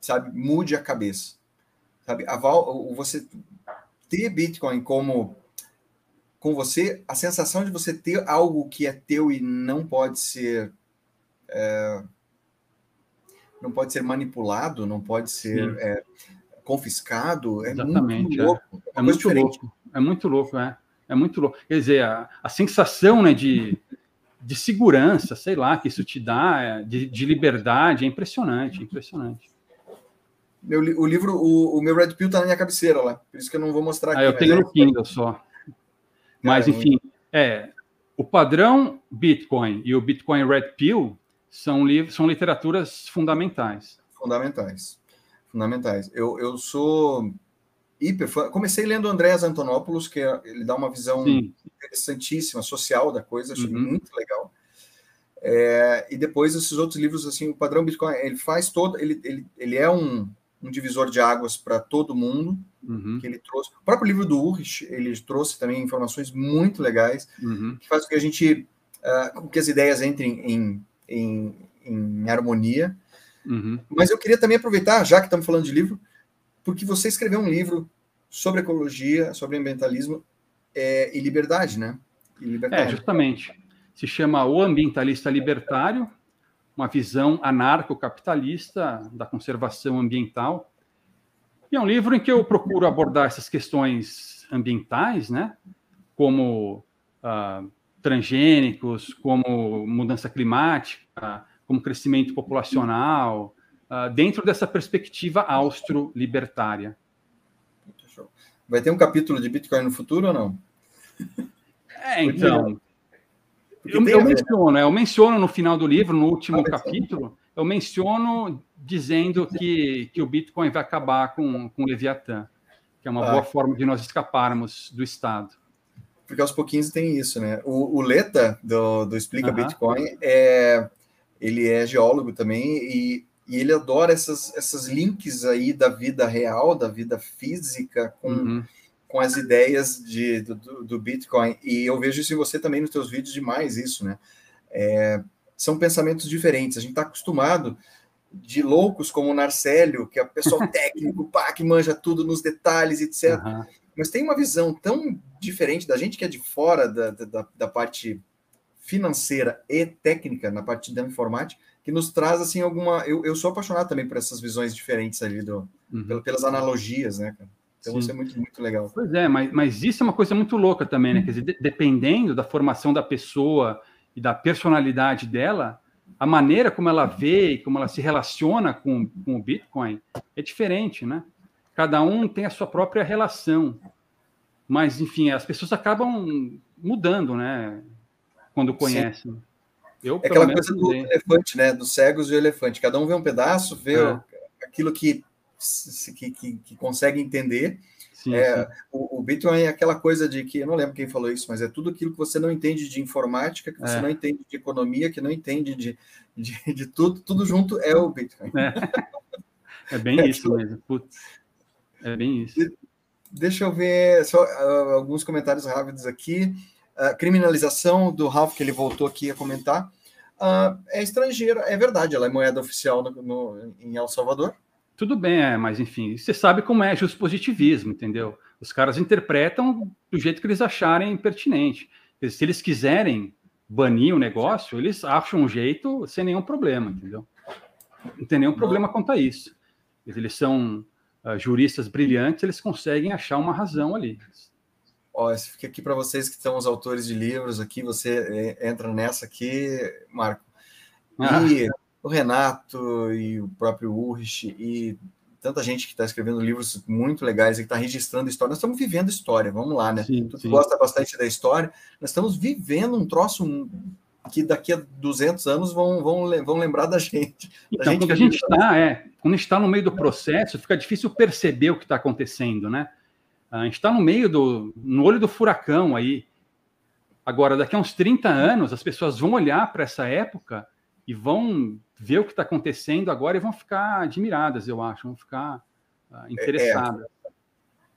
sabe mude a cabeça, sabe? A val, você ter Bitcoin como com você, a sensação de você ter algo que é teu e não pode ser é, não pode ser manipulado, não pode ser é, confiscado, é Exatamente, muito louco. É, é muito louco. É muito louco, é. É muito louco. Quer dizer, a, a sensação né, de, de segurança, sei lá, que isso te dá, é, de, de liberdade, é impressionante, impressionante. Meu, o livro, o, o meu Red Pill tá na minha cabeceira lá, por isso que eu não vou mostrar aqui. Ah, eu tenho é no Kindle só. Mas, enfim, é, o padrão Bitcoin e o Bitcoin Red Pill são, livros, são literaturas fundamentais. Fundamentais. Fundamentais. Eu, eu sou hiper fã. Comecei lendo Andréas Antonopoulos, que é, ele dá uma visão Sim. interessantíssima, social da coisa, achei uhum. muito legal. É, e depois esses outros livros, assim, o padrão Bitcoin, ele faz todo, ele, ele, ele é um, um divisor de águas para todo mundo, uhum. que ele trouxe. O próprio livro do Urich, ele trouxe também informações muito legais, uhum. que faz com que a gente, uh, que as ideias entrem em, em, em harmonia. Uhum. Mas eu queria também aproveitar, já que estamos falando de livro, porque você escreveu um livro sobre ecologia, sobre ambientalismo é, e liberdade, né? E é, justamente. Se chama O Ambientalista Libertário, uma visão anarcocapitalista da conservação ambiental. E é um livro em que eu procuro abordar essas questões ambientais, né? Como uh, transgênicos, como mudança climática, como crescimento populacional, uh, dentro dessa perspectiva austro-libertária. Vai ter um capítulo de Bitcoin no futuro ou não? É, então. Eu, eu menciono, eu menciono no final do livro, no último ah, capítulo, eu menciono dizendo que, que o Bitcoin vai acabar com, com o Leviatã, que é uma ah. boa forma de nós escaparmos do Estado. Porque aos pouquinhos tem isso, né? O, o Leta, do, do Explica. Bitcoin, é, ele é geólogo também, e e ele adora essas, essas links aí da vida real, da vida física, com, uhum. com as ideias de, do, do, Bitcoin. E eu vejo isso em você também nos seus vídeos demais, isso, né? É, são pensamentos diferentes. A gente está acostumado de loucos como o Narcélio, que é o pessoal técnico, pá, que manja tudo nos detalhes, etc. Uhum. Mas tem uma visão tão diferente da gente que é de fora da, da, da parte financeira e técnica, na parte da informática, que nos traz assim alguma. Eu, eu sou apaixonado também por essas visões diferentes ali do, uhum. pelas analogias, né, cara? Então Sim. isso é muito, muito legal. Pois é, mas, mas isso é uma coisa muito louca também, né? Quer dizer, de, dependendo da formação da pessoa e da personalidade dela, a maneira como ela vê e como ela se relaciona com, com o Bitcoin é diferente, né? Cada um tem a sua própria relação. Mas, enfim, as pessoas acabam mudando, né? Quando conhecem. Sim. Eu, é aquela coisa do elefante, né? Dos cegos e o elefante. Cada um vê um pedaço, vê é. aquilo que, que, que, que, consegue entender, Sim, é, sim. O, o, Bitcoin é aquela coisa de que, eu não lembro quem falou isso, mas é tudo aquilo que você não entende de informática, que você é. não entende de economia, que não entende de, de, de, tudo, tudo junto é o Bitcoin. É, é bem é isso mesmo. Putz. É bem isso. Deixa eu ver só uh, alguns comentários rápidos aqui. Uh, criminalização do Ralph, que ele voltou aqui a comentar. Uh, é estrangeira, é verdade, ela é moeda oficial no, no, em El Salvador. Tudo bem, é, mas enfim, você sabe como é justo positivismo, entendeu? Os caras interpretam do jeito que eles acharem pertinente. Se eles quiserem banir o negócio, eles acham um jeito sem nenhum problema, entendeu? Não tem nenhum problema quanto a isso. Eles são uh, juristas brilhantes, eles conseguem achar uma razão ali. Ó, esse fica aqui para vocês que são os autores de livros aqui, você é, entra nessa aqui, Marco. Ah. E o Renato e o próprio Urich e tanta gente que está escrevendo livros muito legais e que está registrando história. Nós estamos vivendo história, vamos lá, né? Sim, tu sim. gosta bastante da história, nós estamos vivendo um troço que daqui a 200 anos vão, vão, vão lembrar da gente. Então, da gente quando a gente está, é, quando está no meio do processo, fica difícil perceber o que está acontecendo, né? A gente está no meio do, no olho do furacão aí. Agora, daqui a uns 30 anos, as pessoas vão olhar para essa época e vão ver o que está acontecendo agora e vão ficar admiradas, eu acho, vão ficar uh, interessadas. É, é,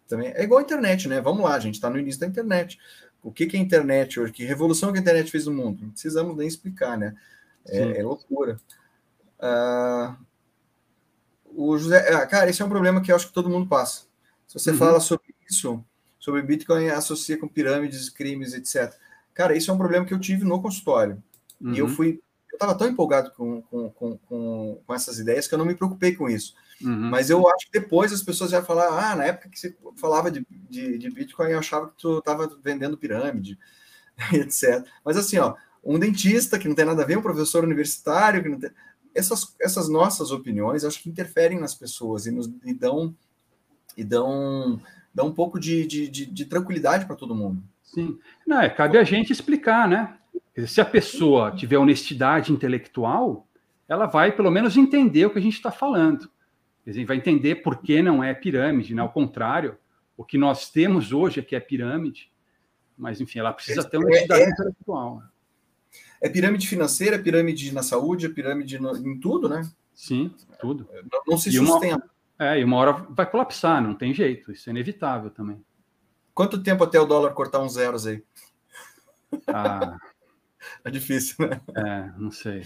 também é igual a internet, né? Vamos lá, a gente está no início da internet. O que, que é a internet hoje? Que revolução que a internet fez no mundo? Não precisamos nem explicar, né? É, é loucura. Uh, o José, ah, cara, esse é um problema que eu acho que todo mundo passa. Se você uhum. fala sobre isso, sobre Bitcoin associa com pirâmides, crimes, etc. Cara, isso é um problema que eu tive no consultório. Uhum. E eu uhum. fui estava tão empolgado com, com, com, com, essas ideias que eu não me preocupei com isso. Uhum. Mas eu acho que depois as pessoas já falaram, ah, na época que você falava de, de, de Bitcoin, eu achava que tu estava vendendo pirâmide, etc. Mas assim, ó, um dentista que não tem nada a ver, um professor universitário que não tem... Essas, essas nossas opiniões, acho que interferem nas pessoas e, nos, e dão e dão, dão um pouco de, de, de, de tranquilidade para todo mundo. Sim. Não, é, cabe a gente explicar, né? se a pessoa tiver honestidade intelectual, ela vai pelo menos entender o que a gente está falando. Quer dizer, vai entender por que não é pirâmide, né? ao contrário, o que nós temos hoje é que é pirâmide, mas enfim, ela precisa ter honestidade é, é, intelectual. É pirâmide financeira, é pirâmide na saúde, é pirâmide no, em tudo, né? Sim, tudo. Não, não se e sustenta. Uma, é, e uma hora vai colapsar, não tem jeito, isso é inevitável também. Quanto tempo até o dólar cortar uns zeros aí? Ah, é difícil, né? É, não sei.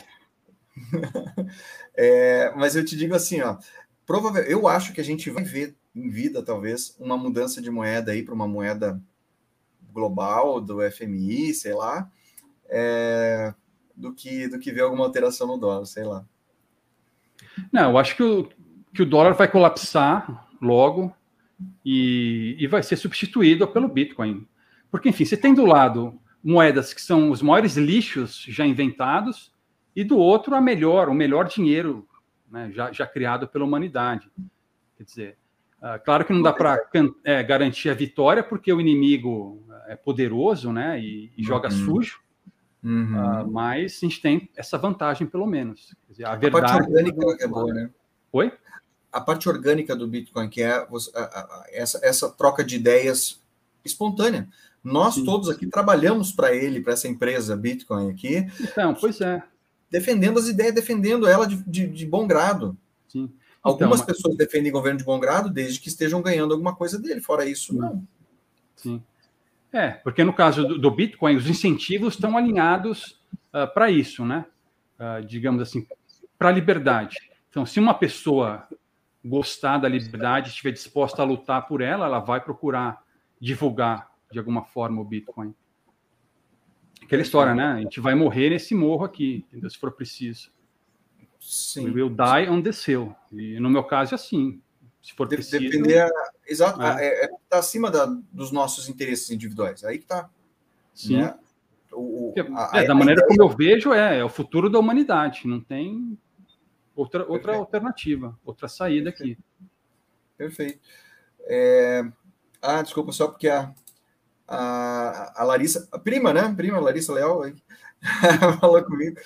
é, mas eu te digo assim, ó, provavelmente, eu acho que a gente vai ver em vida, talvez, uma mudança de moeda aí para uma moeda global do FMI, sei lá, é, do que do que ver alguma alteração no dólar, sei lá. Não, eu acho que o, que o dólar vai colapsar logo e, e vai ser substituído pelo Bitcoin. Porque, enfim, você tem do lado moedas que são os maiores lixos já inventados, e do outro a melhor, o melhor dinheiro né, já, já, criado pela humanidade. Quer dizer, uh, claro que não dá para é, garantir a vitória, porque o inimigo é poderoso né, e, e joga uhum. sujo, uhum. Uh, mas a gente tem essa vantagem, pelo menos. Dizer, a, a verdade. parte orgânica é boa, né? Oi? A parte orgânica do Bitcoin, que é essa, essa troca de ideias espontânea. Nós Sim. todos aqui trabalhamos para ele, para essa empresa Bitcoin aqui. Então, pois é. Defendendo as ideias, defendendo ela de, de, de bom grado. Sim. Algumas então, pessoas mas... defendem governo de bom grado desde que estejam ganhando alguma coisa dele. Fora isso, não. Sim. É, porque no caso do, do Bitcoin, os incentivos estão alinhados uh, ah, para isso, né? Uh, digamos assim, para a liberdade. Então, se uma pessoa gostar da liberdade, estiver disposta a lutar por ela, ela vai procurar divulgar de alguma forma o Bitcoin. Aquela história, né? A gente vai morrer nesse morro aqui, entendeu? se for preciso. Sim. We will die on this hill. E no meu caso é assim. Se for preciso. Depender, exato, é. é, é tá acima da, dos nossos interesses individuais. Aí que tá. Sim. Né? O, a, é, da maneira ideia... como eu vejo, é, é o futuro da humanidade. Não tem outra, outra alternativa, outra saída aqui. Perfeito. É... Ah, desculpa, só porque a, a, a Larissa, a prima, né? Prima Larissa Leal, falou comigo,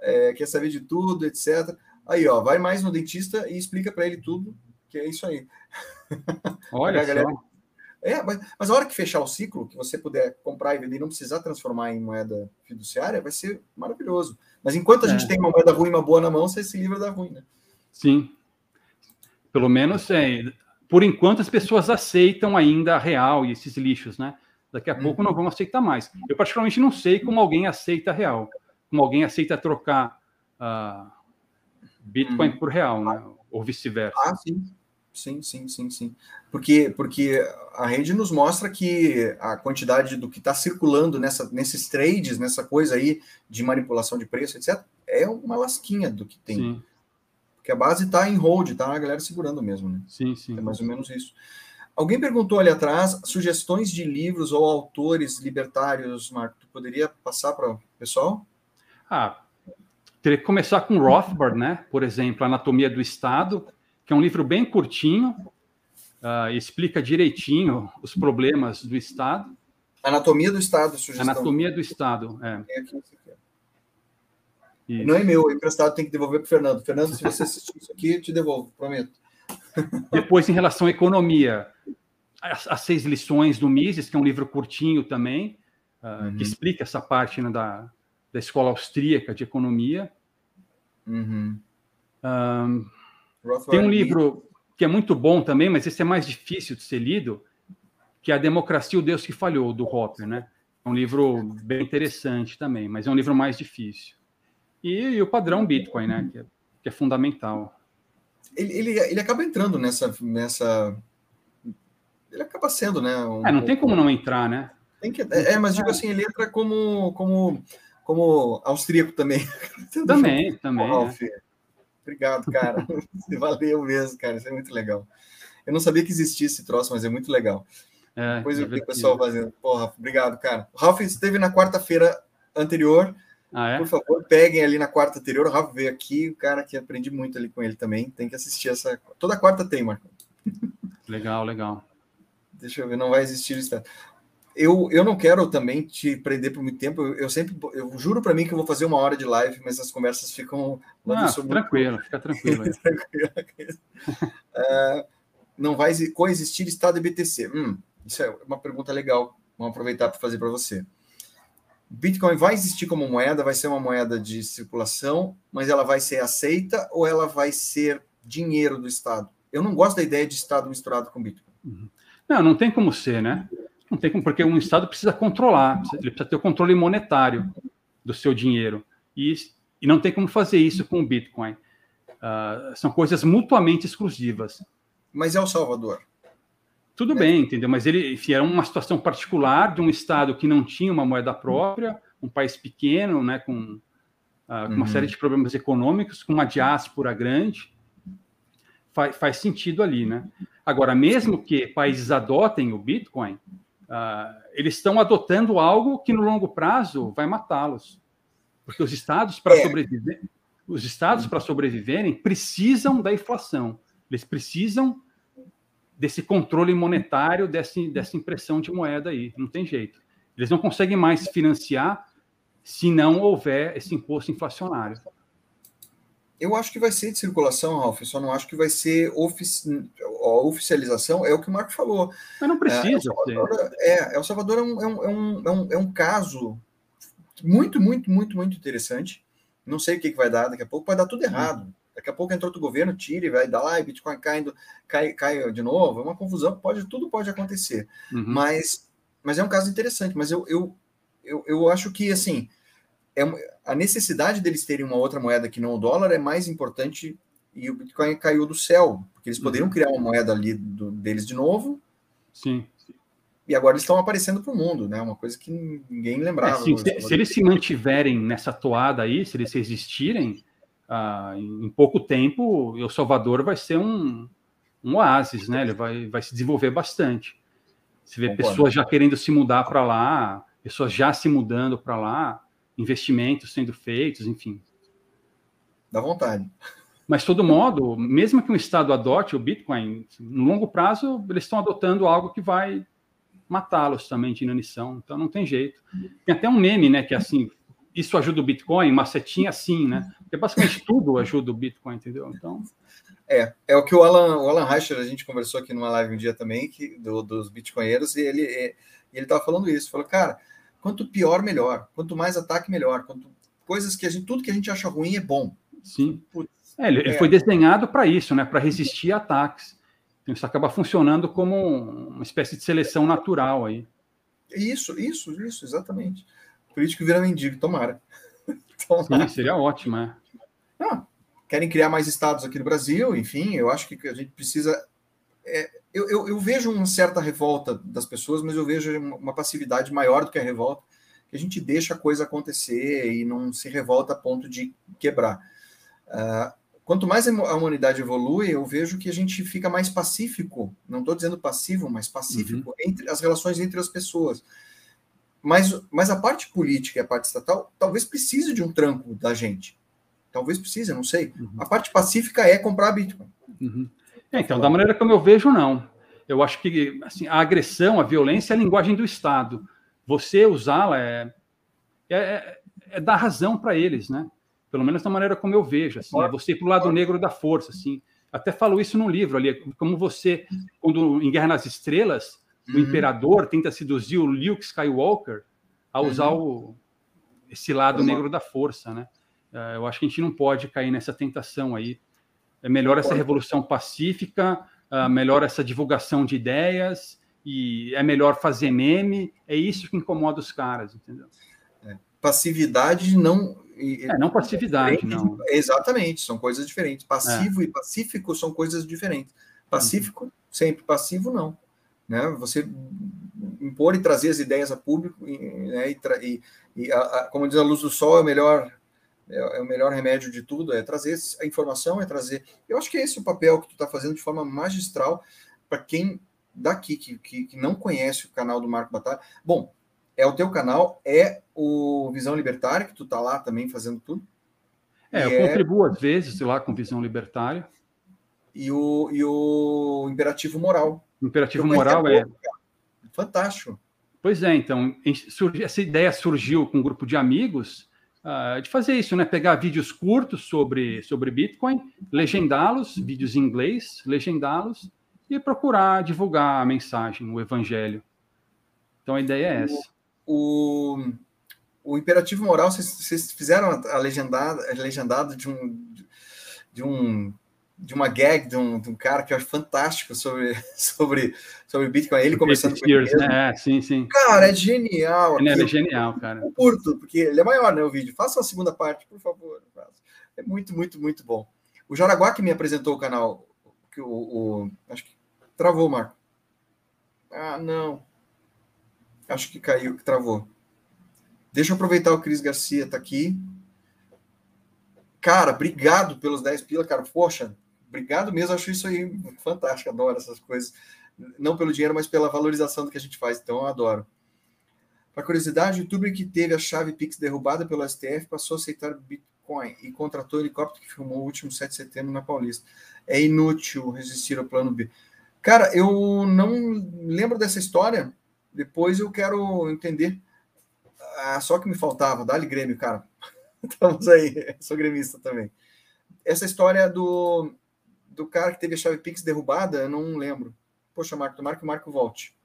é, quer saber de tudo, etc. Aí, ó, vai mais no dentista e explica para ele tudo, que é isso aí. Olha a galera, É, mas, mas a hora que fechar o ciclo, que você puder comprar e vender e não precisar transformar em moeda fiduciária, vai ser maravilhoso. Mas enquanto a é. gente tem uma moeda ruim e uma boa na mão, você se livra da ruim, né? Sim. Pelo menos, é, por enquanto, as pessoas aceitam ainda a real e esses lixos, né? Daqui a uhum. pouco não vão aceitar mais. Eu, particularmente, não sei como alguém aceita a real, como alguém aceita trocar uh, Bitcoin uhum. por real, né? Ou vice-versa. Ah, sim. Sim, sim, sim, sim. Porque, porque a rede nos mostra que a quantidade do que está circulando nessa, nesses trades, nessa coisa aí de manipulação de preço, etc., é uma lasquinha do que tem. Sim. Porque a base está em hold, tá a galera segurando mesmo, né? Sim, sim. É mais ou menos isso. Alguém perguntou ali atrás sugestões de livros ou autores libertários, Marco. Tu poderia passar para o pessoal? Ah, teria que começar com Rothbard, né? Por exemplo, Anatomia do Estado que é um livro bem curtinho, uh, explica direitinho os problemas do Estado. Anatomia do Estado, sugestão. Anatomia do Estado, é. Isso. Não é meu, é emprestado, tem que devolver para o Fernando. Fernando, se você assistir isso aqui, eu te devolvo, prometo. Depois, em relação à economia, as, as, seis lições do Mises, que é um livro curtinho também, uh, uhum. que explica essa parte né, da, da escola austríaca de economia. Uhum. Um, tem um livro que é muito bom também, mas esse é mais difícil de ser lido, que é A Democracia, o Deus que Falhou, do Hopper, né? É um livro bem interessante também, mas é um livro mais difícil. E, e o padrão Bitcoin, né? Que é, que é fundamental. Ele, ele, ele, acaba entrando nessa, nessa. Ele acaba sendo, né? Um é, não pouco... tem como não entrar, né? Tem que, é, é mas digo assim, ele entra como, como, como austríaco também. Também, também. Oh, é. Obrigado, cara. Valeu mesmo, cara. Isso é muito legal. Eu não sabia que existia esse troço, mas é muito legal. É, Depois eu vi o pessoal fazendo. Porra, obrigado, cara. O Ralph esteve na quarta-feira anterior. Ah, é? Por favor, peguem ali na quarta anterior. O Ralph veio aqui, o cara que aprendi muito ali com ele também. Tem que assistir essa. Toda quarta tem, Marco. Legal, legal. Deixa eu ver, não vai existir isso eu, eu não quero também te prender por muito tempo. Eu, eu sempre, eu juro para mim que eu vou fazer uma hora de live, mas as conversas ficam. Ah, tranquilo, muito... fica tranquilo. uh, não vai coexistir Estado e BTC. Hum, isso é uma pergunta legal. Vamos aproveitar para fazer para você. Bitcoin vai existir como moeda, vai ser uma moeda de circulação, mas ela vai ser aceita ou ela vai ser dinheiro do Estado? Eu não gosto da ideia de Estado misturado com Bitcoin. Uhum. Não, não tem como ser, né? Não tem como, porque um Estado precisa controlar, ele precisa ter o controle monetário do seu dinheiro. E, e não tem como fazer isso com o Bitcoin. Uh, são coisas mutuamente exclusivas. Mas é o Salvador. Tudo é. bem, entendeu? Mas ele enfim, era uma situação particular de um Estado que não tinha uma moeda própria, um país pequeno, né, com, uh, com uma uhum. série de problemas econômicos, com uma diáspora grande. Faz, faz sentido ali, né? Agora, mesmo que países adotem o Bitcoin, Uh, eles estão adotando algo que no longo prazo vai matá-los. Porque os estados, para é. sobreviver, os estados, para sobreviverem, precisam da inflação. Eles precisam desse controle monetário, desse, dessa impressão de moeda aí. Não tem jeito. Eles não conseguem mais financiar se não houver esse imposto inflacionário. Eu acho que vai ser de circulação, Ralf, só não acho que vai ser ofici... oficialização, é o que o Marco falou. Mas não precisa. É, El Salvador, é, El Salvador é um, é, um, é, um, é um caso muito, muito, muito, muito interessante. Não sei o que, que vai dar, daqui a pouco vai dar tudo errado. Daqui a pouco entra outro governo, tira e vai dar lá, e Bitcoin caindo, cai, cai de novo, é uma confusão, pode, tudo pode acontecer. Uhum. Mas, mas é um caso interessante, mas eu, eu, eu, eu acho que assim é, a necessidade deles terem uma outra moeda que não o dólar é mais importante e o Bitcoin caiu do céu, porque eles poderiam uhum. criar uma moeda ali do, deles de novo. Sim. E agora eles estão aparecendo para o mundo, né? Uma coisa que ninguém lembrava. É, sim, se, se, eles se mantiverem nessa toada aí, se eles existirem, ah, em pouco tempo, o Salvador vai ser um, um oásis, né? Ele vai, vai se desenvolver bastante. Você vê Concordo. pessoas já querendo se mudar para lá, pessoas já se mudando para lá investimentos sendo feitos, enfim. Dá vontade. Mas, de todo modo, mesmo que um Estado adote o Bitcoin, no longo prazo, eles estão adotando algo que vai matá-los também de inanição. Então, não tem jeito. Tem até um meme, né, que é assim, isso ajuda o Bitcoin, macetinha sim, né? Porque basicamente tudo ajuda o Bitcoin, entendeu? Então. É, é o que o Alan, o Alan Reicher, a gente conversou aqui numa live um dia também, que, do, dos bitcoinheiros, e ele é, ele estava falando isso, falou, cara, quanto pior, melhor, quanto mais ataque, melhor, quanto coisas que a gente, tudo que a gente acha ruim é bom. Sim. Putz, é, ele, é. foi desenhado para isso, né? Para resistir a ataques. Então isso acaba funcionando como uma espécie de seleção natural aí. Isso, isso, isso, exatamente. Político vira mendigo, tomara. tomara. Sim, seria ótimo, é. Ah, querem criar mais estados aqui no Brasil, enfim, eu acho que a gente precisa. É, eu, eu, eu, vejo uma certa revolta das pessoas, mas eu vejo uma passividade maior do que a revolta, que a gente deixa a coisa acontecer e não se revolta a ponto de quebrar. Uh, quanto mais a humanidade evolui, eu vejo que a gente fica mais pacífico, não estou dizendo passivo, mas pacífico, uhum. entre as relações entre as pessoas. Mas, mas a parte política e a parte estatal talvez precise de um tranco da gente. Talvez precise, não sei. Uhum. A parte pacífica é comprar Bitcoin. Uhum. É, então, da maneira como eu vejo, não. Eu acho que assim, a agressão, a violência é a linguagem do Estado. Você usá-la é, é, é, é dar razão para eles, né? Pelo menos da maneira como eu vejo. Assim, é você ir para o lado negro da força. Assim. Até falo isso no livro ali, como você, quando em Guerra nas Estrelas, uhum. o imperador tenta seduzir o Luke Skywalker a usar uhum. o, esse lado uhum. negro da força, né? É, eu acho que a gente não pode cair nessa tentação aí. É melhor essa revolução pacífica, uh, melhor essa divulgação de ideias, e é melhor fazer meme. É isso que incomoda os caras, entendeu? É, passividade não. É, não passividade, não. Exatamente, são coisas diferentes. Passivo é. e pacífico são coisas diferentes. Pacífico, uhum. sempre. Passivo, não. Né? Você impor e trazer as ideias a público, né? e, e, e a, a, como diz a luz do sol, é melhor é, é, o melhor remédio de tudo, é trazer a informação, é trazer. Eu acho que é esse o papel que tu está fazendo de forma magistral para quem daqui que, que, que, não conhece o canal do Marco Batalha. Bom, é o teu canal, é o Visão Libertária, que tu está lá também fazendo tudo. É, eu é... contribuo às vezes lá com Visão Libertária. E o, e o Imperativo Moral. O Imperativo Moral é. Fantástico. Pois é, então, essa ideia surgiu com um grupo de amigos uh, de fazer isso, né? Pegar vídeos curtos sobre, sobre Bitcoin, legendá-los, vídeos em inglês, legendá-los e procurar divulgar a mensagem, o evangelho. Então a ideia é essa. O, o, o imperativo moral, vocês, vocês fizeram a legendada, a legendada de um, de um de uma gag de um, de um, cara que eu acho fantástico sobre, sobre, sobre Bitcoin, ele conversando com ele mesmo. Né? É, sim, sim. Cara, é genial. Ele é genial, cara. Eu curto, porque ele é maior, né, o vídeo. Faça a segunda parte, por favor. É muito, muito, muito bom. O Jaraguá que me apresentou o canal, que o, o acho que travou, Marco. Ah, não. Acho que caiu, que travou. Deixa eu aproveitar o Cris Garcia, tá aqui. Cara, obrigado pelos 10 pila, cara. Poxa, obrigado mesmo, acho isso aí fantástico, adoro essas coisas. Não pelo dinheiro, mas pela valorização do que a gente faz, então eu adoro. Para curiosidade, o youtuber que teve a chave Pix derrubada pelo STF passou a aceitar Bitcoin e contratou o helicóptero que filmou o último 7 de setembro na Paulista. É inútil resistir ao plano B. Cara, eu não lembro dessa história. Depois eu quero entender. Ah, só que me faltava. Dá-lhe Grêmio, cara. Estamos aí. Sou gremista também. Essa história do do cara que teve a chave Pix derrubada, eu não lembro. Poxa, Marco, tomara que o Marco volte.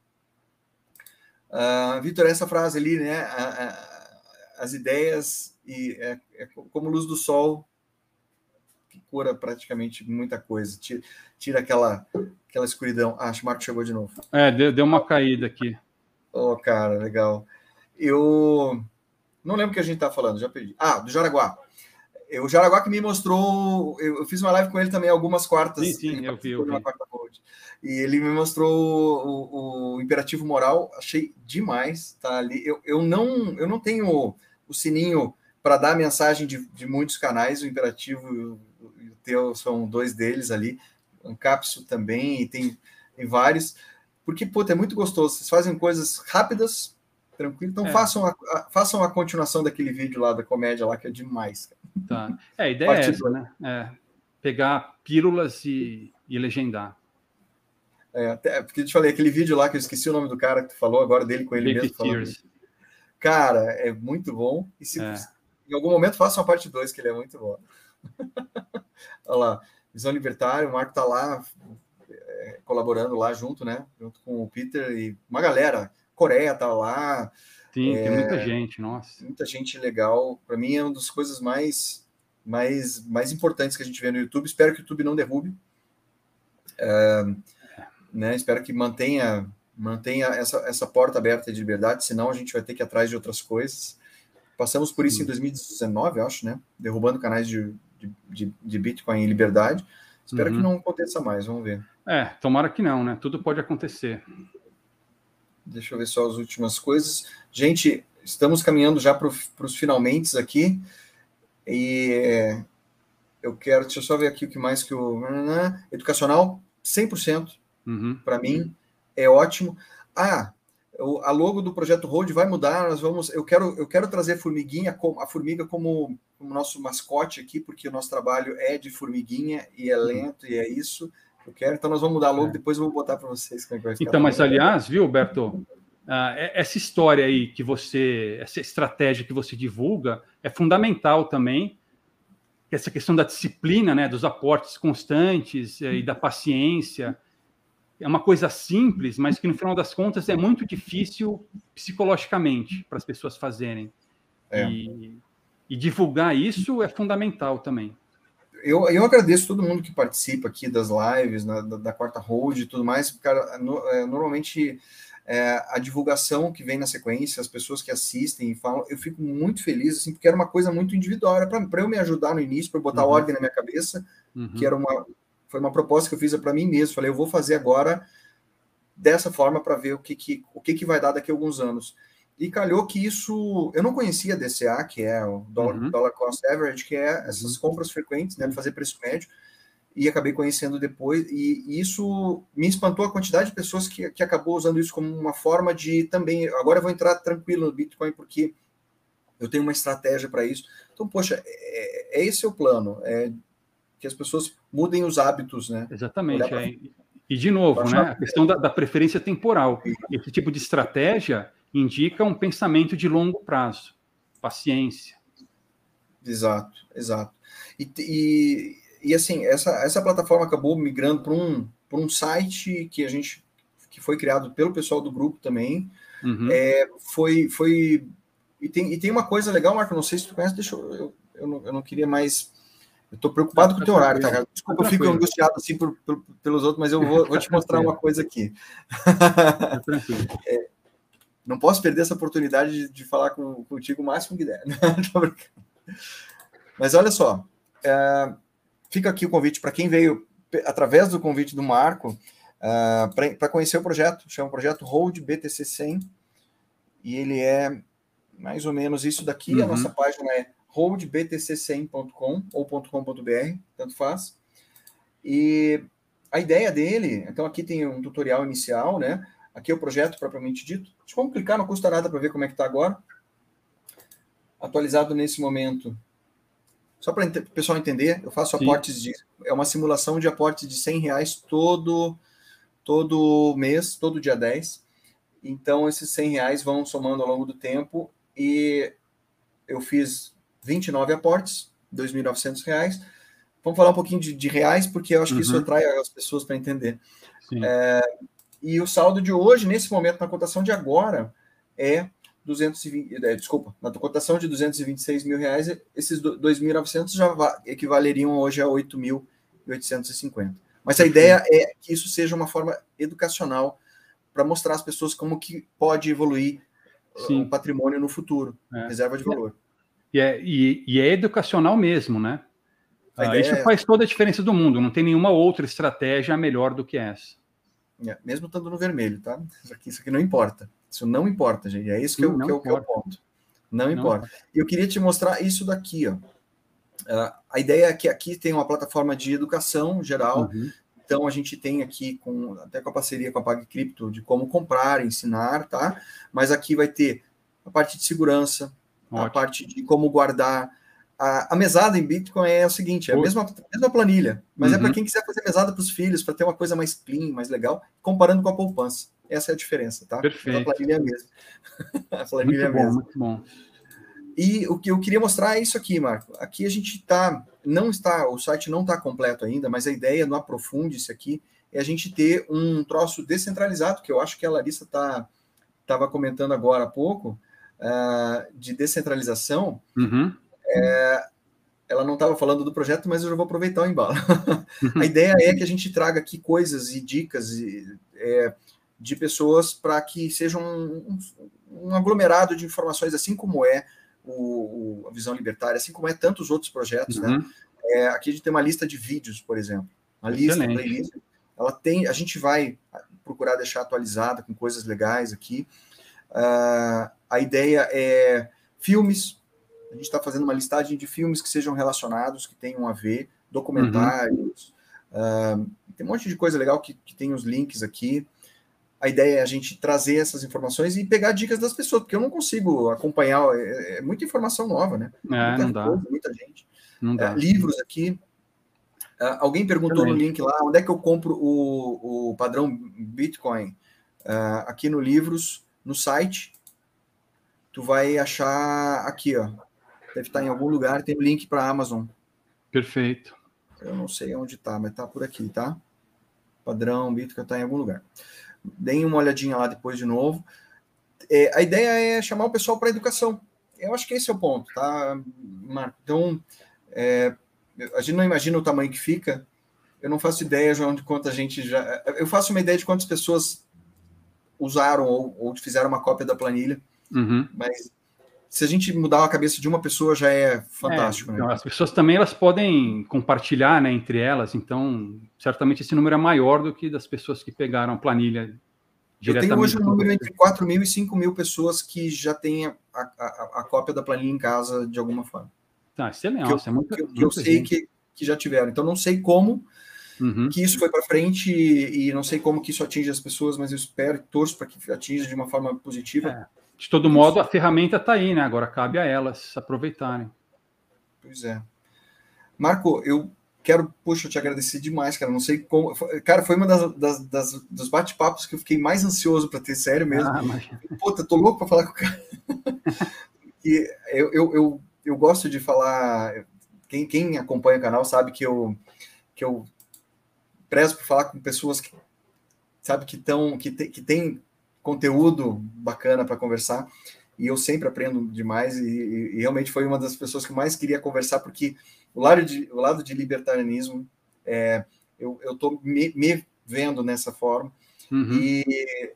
Uh, Vitor, essa frase ali, né? A, a, as ideias e é, é, como luz do sol que cura praticamente muita coisa, tira, tira aquela, aquela escuridão. Ah, acho que o Marco chegou de novo. É, deu, deu uma caída aqui. Oh, cara, legal. Eu não lembro o que a gente tá falando, já perdi. Ah, do Jaraguá o Jaraguá que me mostrou, eu, fiz uma live com ele também algumas quartas. Sim, sim, eu vi, eu vi. E ele me mostrou o, o, imperativo moral, achei demais, tá ali. Eu, eu não eu não tenho o sininho para dar mensagem de, de muitos canais, o imperativo e o teu são dois deles ali, o Ancapso também, e tem, tem vários, porque, puta, é muito gostoso, vocês fazem coisas rápidas, tranquilo, então é. façam, a, a, façam a continuação daquele vídeo lá da comédia lá, que é demais, cara. Tá. É, a ideia é essa, né? É, pegar pílulas e, e legendar. É, até, porque eu te falei, aquele vídeo lá que eu esqueci o nome do cara que tu falou agora dele com ele mesmo. Cara, é muito bom. E se, é. Em algum momento faça uma parte 2, que ele é muito bom. Olha lá, Visão Libertária, o Marco está lá é, colaborando lá junto, né? Junto com o Peter e uma galera. Coreia tá lá. Sim, é, tem muita gente, nossa. Muita gente legal. Para mim é uma das coisas mais, mais, mais importantes que a gente vê no YouTube. Espero que o YouTube não derrube. É, né? Espero que mantenha mantenha essa, essa porta aberta de liberdade, senão a gente vai ter que ir atrás de outras coisas. Passamos por isso em 2019, acho, né? Derrubando canais de, de, de Bitcoin em liberdade. Espero uhum. que não aconteça mais, vamos ver. É, tomara que não, né? Tudo pode acontecer. Deixa eu ver só as últimas coisas. Gente, estamos caminhando já para os finalmente aqui. E eu quero, deixa eu só ver aqui o que mais que o. Educacional, 100%. Uhum. Para mim, é ótimo. Ah, a logo do projeto Road vai mudar. Nós vamos. Eu quero, eu quero trazer a formiguinha, a formiga como, como nosso mascote aqui, porque o nosso trabalho é de formiguinha e é lento e é isso. Eu quero, então nós vamos mudar logo, é. depois eu vou botar para vocês como é que vai ficar. Então, mas aliás, viu, Berto? Uh, essa história aí que você, essa estratégia que você divulga é fundamental também. Essa questão da disciplina, né, dos aportes constantes eh, e da paciência é uma coisa simples, mas que no final das contas é muito difícil psicologicamente para as pessoas fazerem. É. E, e, divulgar isso é fundamental também. Eu, eu agradeço todo mundo que participa aqui das lives, na, da, da, quarta hold e tudo mais. Cara, no, é, normalmente é, a divulgação que vem na sequência, as pessoas que assistem e falam, eu fico muito feliz, assim, porque era uma coisa muito individual, era para eu me ajudar no início, para botar uhum. ordem na minha cabeça, uhum. que era uma, foi uma proposta que eu fiz para mim mesmo. Falei, eu vou fazer agora dessa forma para ver o que, que, o que, que vai dar daqui a alguns anos. E calhou que isso. Eu não conhecia DCA, que é o Dollar, uhum. dollar Cost Average, que é essas compras frequentes, né, fazer preço médio, e acabei conhecendo depois. E, e, isso me espantou a quantidade de pessoas que, que acabou usando isso como uma forma de também. Agora eu vou entrar tranquilo no Bitcoin, porque eu tenho uma estratégia para isso. Então, poxa, é, é esse o plano. É que as pessoas mudem os hábitos, né? Exatamente. Pra... É. E, de novo, né, a questão da, da, preferência temporal. Esse tipo de estratégia indica um pensamento de longo prazo, paciência. Exato, exato. E, e, e assim, essa, essa plataforma acabou migrando para um, um site que a gente que foi criado pelo pessoal do grupo também. Uhum. É, foi, foi e tem, e tem uma coisa legal, Marco, não sei se tu conhece, deixa eu, eu, eu, não, eu não queria mais eu estou preocupado com o teu horário, tá, cara? Desculpa, eu fico angustiado assim por, por, pelos outros, mas eu vou, vou te mostrar uma coisa aqui. é, não posso perder essa oportunidade de, de falar com, contigo o máximo que der. mas olha só, é, fica aqui o convite para quem veio através do convite do Marco uh, para conhecer o projeto. Chama o projeto Hold BTC 100 e ele é mais ou menos isso daqui. Uhum. A nossa página é holdbtc100.com ou .com.br, tanto faz. E a ideia dele, então aqui tem um tutorial inicial, né? Aqui é o projeto propriamente dito. Deixa eu clicar, não custa nada para ver como é que está agora. Atualizado nesse momento. Só para o pessoal entender, eu faço Sim. aportes de. É uma simulação de aportes de 100 reais todo, todo mês, todo dia 10. Então, esses 100 reais vão somando ao longo do tempo e eu fiz 29 aportes, R$ 2.900. Vamos falar um pouquinho de, de, reais, porque eu acho que isso uhum. atrai as pessoas para entender. É, e o saldo de hoje, nesse momento, na cotação de agora, é 220, é, desculpa, na cotação de 226 mil reais, esses 2.900 já equivaleriam hoje a 8.850. Mas a ideia é que isso seja uma forma educacional para mostrar às pessoas como que pode evoluir Sim. o patrimônio no futuro, é. reserva de valor. E é, e, e é educacional mesmo, né? Ah, isso é... faz toda a diferença do mundo. Não tem nenhuma outra estratégia melhor do que essa. É, mesmo estando no vermelho, tá? Isso aqui, isso aqui não importa. Isso não importa, gente. É isso que, é, que, é, que é o ponto. Não, não importa. E eu queria te mostrar isso daqui, ó. Uh, a ideia é que aqui tem uma plataforma de educação geral. Uhum. Então a gente tem aqui com até com a parceria com a PagCrypto de como comprar, ensinar, tá? Mas aqui vai ter a parte de segurança, Ótimo. a parte de como guardar. A, a, mesada em Bitcoin é o seguinte: é a mesma, mesma planilha, mas uhum. é para quem quiser fazer mesada para os filhos, para ter uma coisa mais clean, mais legal, comparando com a poupança. Essa é a diferença, tá? Perfeito. a planilha é a mesma. a planilha muito é a mesma. Bom, muito bom. E o que eu queria mostrar é isso aqui, Marco. Aqui a gente está, não está, o site não está completo ainda, mas a ideia no Aprofunde-se aqui é a gente ter um troço descentralizado, que eu acho que a Larissa estava tá, comentando agora há pouco, uh, de descentralização. Uhum. É, ela não estava falando do projeto, mas eu já vou aproveitar o embalo. A ideia é que a gente traga aqui coisas e dicas e, é, de pessoas para que seja um, um, aglomerado de informações, assim como é o, o, a Visão Libertária, assim como é tantos outros projetos. Né? Uhum. Né? É, aqui a gente tem uma lista de vídeos, por exemplo. Uma lista, Excelente. playlist. Ela tem, a gente vai procurar deixar atualizada com coisas legais aqui. Uh, a ideia é filmes, a gente está fazendo uma listagem de filmes que sejam relacionados, que tenham a ver, documentários. Uhum. Uh, tem um monte de coisa legal que, que tem os links aqui. A ideia é a gente trazer essas informações e pegar dicas das pessoas, porque eu não consigo acompanhar, é, é muita informação nova, né? É, muita não coisa, dá. muita gente. Não dá. Uh, livros aqui. Uh, alguém perguntou Também. no link lá, onde é que eu compro o, o padrão Bitcoin? Uh, aqui no Livros, no site, tu vai achar aqui, ó. Deve estar em algum lugar, tem o link para a Amazon. Perfeito. Eu não sei onde está, mas está por aqui, tá? Padrão, Bitcoin está em algum lugar. Deem uma olhadinha lá depois de novo. É, a ideia é chamar o pessoal para educação. Eu acho que esse é o ponto, tá, Marco? Então, é, a gente não imagina o tamanho que fica. Eu não faço ideia, João, de quanta gente já. Eu faço uma ideia de quantas pessoas usaram ou, ou fizeram uma cópia da planilha, uhum. mas se a gente mudar a cabeça de uma pessoa já é fantástico. É, né? as pessoas também elas podem compartilhar né, entre elas, então certamente esse número é maior do que das pessoas que pegaram a planilha. Eu tenho hoje um número entre 4 mil e 5 mil pessoas que já têm a, a, a, cópia da planilha em casa de alguma forma. Tá, excelente. Que eu, é muito, que, que eu sei que, que já tiveram. Então não sei como uhum. que isso foi para frente e, e, não sei como que isso atinge as pessoas, mas eu espero e torço para que atinja de uma forma positiva. É. De todo modo, a ferramenta está aí, né? Agora cabe a elas aproveitarem. Pois é. Marco, eu quero, puxa, te agradecer demais, cara. Não sei como. Cara, foi uma das, das, das dos bate-papos que eu fiquei mais ansioso para ter, sério mesmo. Ah, mas... Puta, tô louco para falar com o cara. e eu, eu, eu, eu, gosto de falar. Quem, quem acompanha o canal sabe que eu, que eu prezo por falar com pessoas que sabe que estão que, te, que tem conteúdo bacana para conversar e eu sempre aprendo demais e, e, realmente foi uma das pessoas que mais queria conversar porque o lado de, o lado de libertarianismo é, eu estou me, me, vendo nessa forma uhum. e,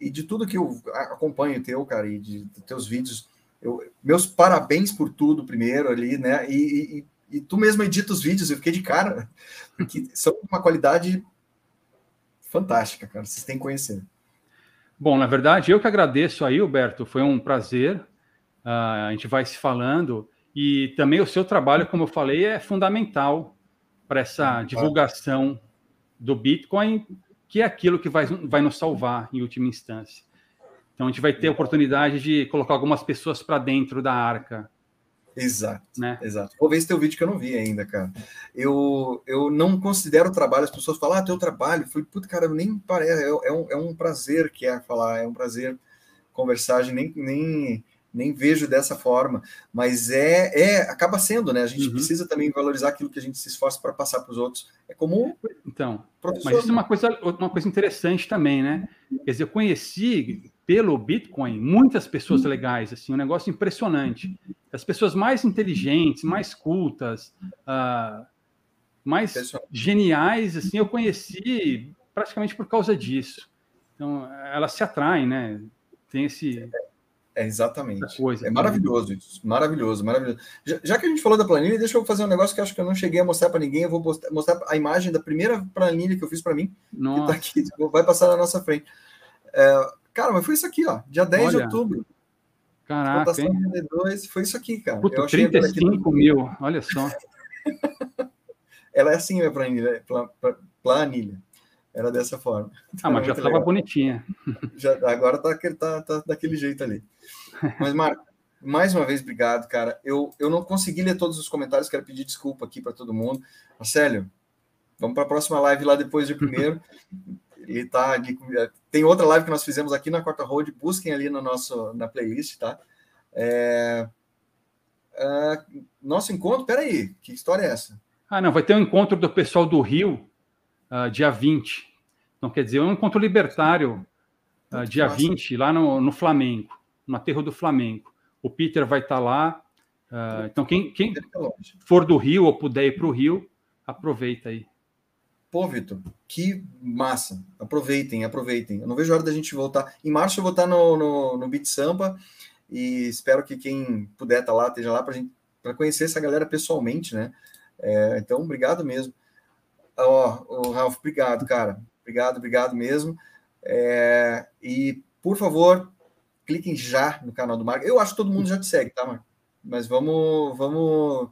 e de tudo que eu acompanho teu, cara, e de, de teus vídeos, eu, meus parabéns por tudo primeiro ali, né, e, e, e tu mesmo edita os vídeos, eu fiquei de cara, porque são uma qualidade fantástica, cara, vocês têm que conhecer. Bom, na verdade, eu que agradeço aí, Alberto, foi um prazer. Uh, a gente vai se falando. E também o seu trabalho, como eu falei, é fundamental para essa divulgação do Bitcoin, que é aquilo que vai, vai nos salvar em última instância. Então, a gente vai ter a oportunidade de colocar algumas pessoas para dentro da arca Exato, né? exato. Vou ver esse teu vídeo que eu não vi ainda, cara. Eu, eu não considero trabalho, as pessoas falam, ah, teu trabalho. Foi, puta, cara, nem parece, é, é, um, é um prazer que é falar, é um prazer conversar, nem, nem, nem vejo dessa forma, mas é, é acaba sendo, né? A gente uhum. precisa também valorizar aquilo que a gente se esforça para passar para os outros. É como então, mas isso é uma coisa, uma coisa interessante também, né? Quer dizer, eu conheci pelo Bitcoin muitas pessoas legais, assim, um negócio impressionante. As pessoas mais inteligentes, mais cultas, uh, mais geniais, assim, eu conheci praticamente por causa disso. Então, elas se atraem, né? Tem esse é, exatamente. Coisa, é maravilhoso isso. Maravilhoso, maravilhoso. Já, já, que a gente falou da planilha, deixa eu fazer um negócio que acho que eu não cheguei a mostrar para ninguém. Eu vou mostrar, mostrar, a imagem da primeira planilha que eu fiz para mim. Nossa. Que tá aqui, vai passar na nossa frente. É, cara, mas foi isso aqui, ó. Dia 10 Olha. de outubro. Caraca, hein? 92, foi isso aqui, cara. Puta, eu 35 mil, olha só. Ela é assim, minha planilha. planilha. Era dessa forma. Ah, mas já estava bonitinha. Já, agora tá, tá, tá daquele jeito ali. Mas, Marco, mais uma vez, obrigado, cara. Eu, eu não consegui ler todos os comentários, quero pedir desculpa aqui para todo mundo. Marcelo, vamos para a próxima live lá depois de primeiro. Ele tá ali. Tem outra live que nós fizemos aqui na Quarta Road, busquem ali no nosso, na playlist, tá? É... Uh, nosso encontro, peraí, que história é essa? Ah, não, vai ter um encontro do pessoal do Rio, uh, dia 20. Então, quer dizer, um encontro libertário, uh, dia massa. 20, lá no, no Flamengo, no aterro do Flamengo. O Peter vai estar tá lá. Uh, então, quem, quem for do Rio ou puder ir para o Rio, aproveita aí. Pô, Vitor, que massa. Aproveitem, aproveitem. Eu não vejo a hora da gente voltar. Em março eu vou estar no, no, no Beat Sampa e espero que quem puder estar lá, esteja lá para conhecer essa galera pessoalmente, né? É, então, obrigado mesmo. Ó, oh, oh, Ralf, obrigado, cara. Obrigado, obrigado mesmo. É, e, por favor, cliquem já no canal do Marco. Eu acho que todo mundo já te segue, tá, Marco? Mas vamos, vamos,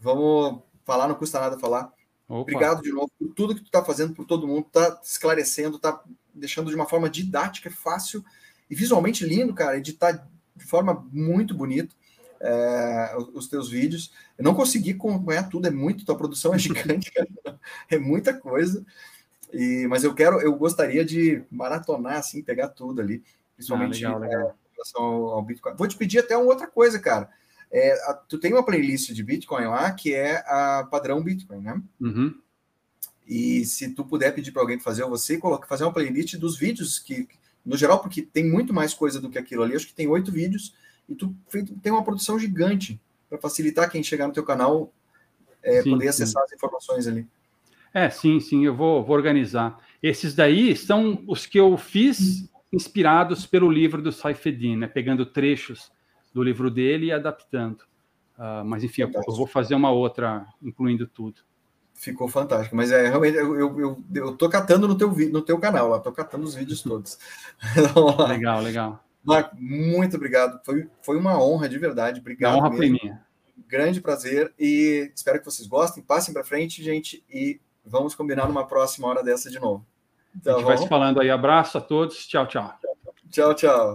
vamos falar, não custa nada falar. Opa. Obrigado de novo por tudo que tu está fazendo por todo mundo, tá esclarecendo, tá deixando de uma forma didática, fácil e visualmente lindo, cara, editar de forma muito bonita é, os teus vídeos. Eu não consegui acompanhar tudo, é muito, tua produção é gigante, cara, é muita coisa. E, mas eu quero, eu gostaria de maratonar, assim, pegar tudo ali, principalmente ah, legal, legal. É, em relação ao, ao, Bitcoin. Vou te pedir até uma outra coisa, cara. É, a, tu tem uma playlist de Bitcoin lá que é a padrão Bitcoin, né? Uhum. E se tu puder pedir para alguém fazer, você coloca, fazer uma playlist dos vídeos que, no geral, porque tem muito mais coisa do que aquilo ali. Acho que tem oito vídeos e tu tem uma produção gigante para facilitar quem chegar no teu canal é, sim, poder acessar sim. as informações ali. É, sim, sim, eu vou, vou, organizar. Esses daí são os que eu fiz inspirados pelo livro do Saifedin, né? Pegando trechos do livro dele e adaptando. Uh, mas enfim, eu, eu, vou fazer uma outra, incluindo tudo. Ficou fantástico, mas é realmente eu, eu, eu, eu tô catando no teu, no teu canal lá, tô catando os vídeos todos. legal, legal. Marco, muito obrigado. Foi, foi uma honra de verdade. Obrigado. A honra foi minha. Grande prazer e espero que vocês gostem. Passem para frente, gente, e vamos combinar numa próxima hora dessa de novo. Então, a gente vai se falando aí. Abraço a todos. Tchau, tchau. Tchau, tchau.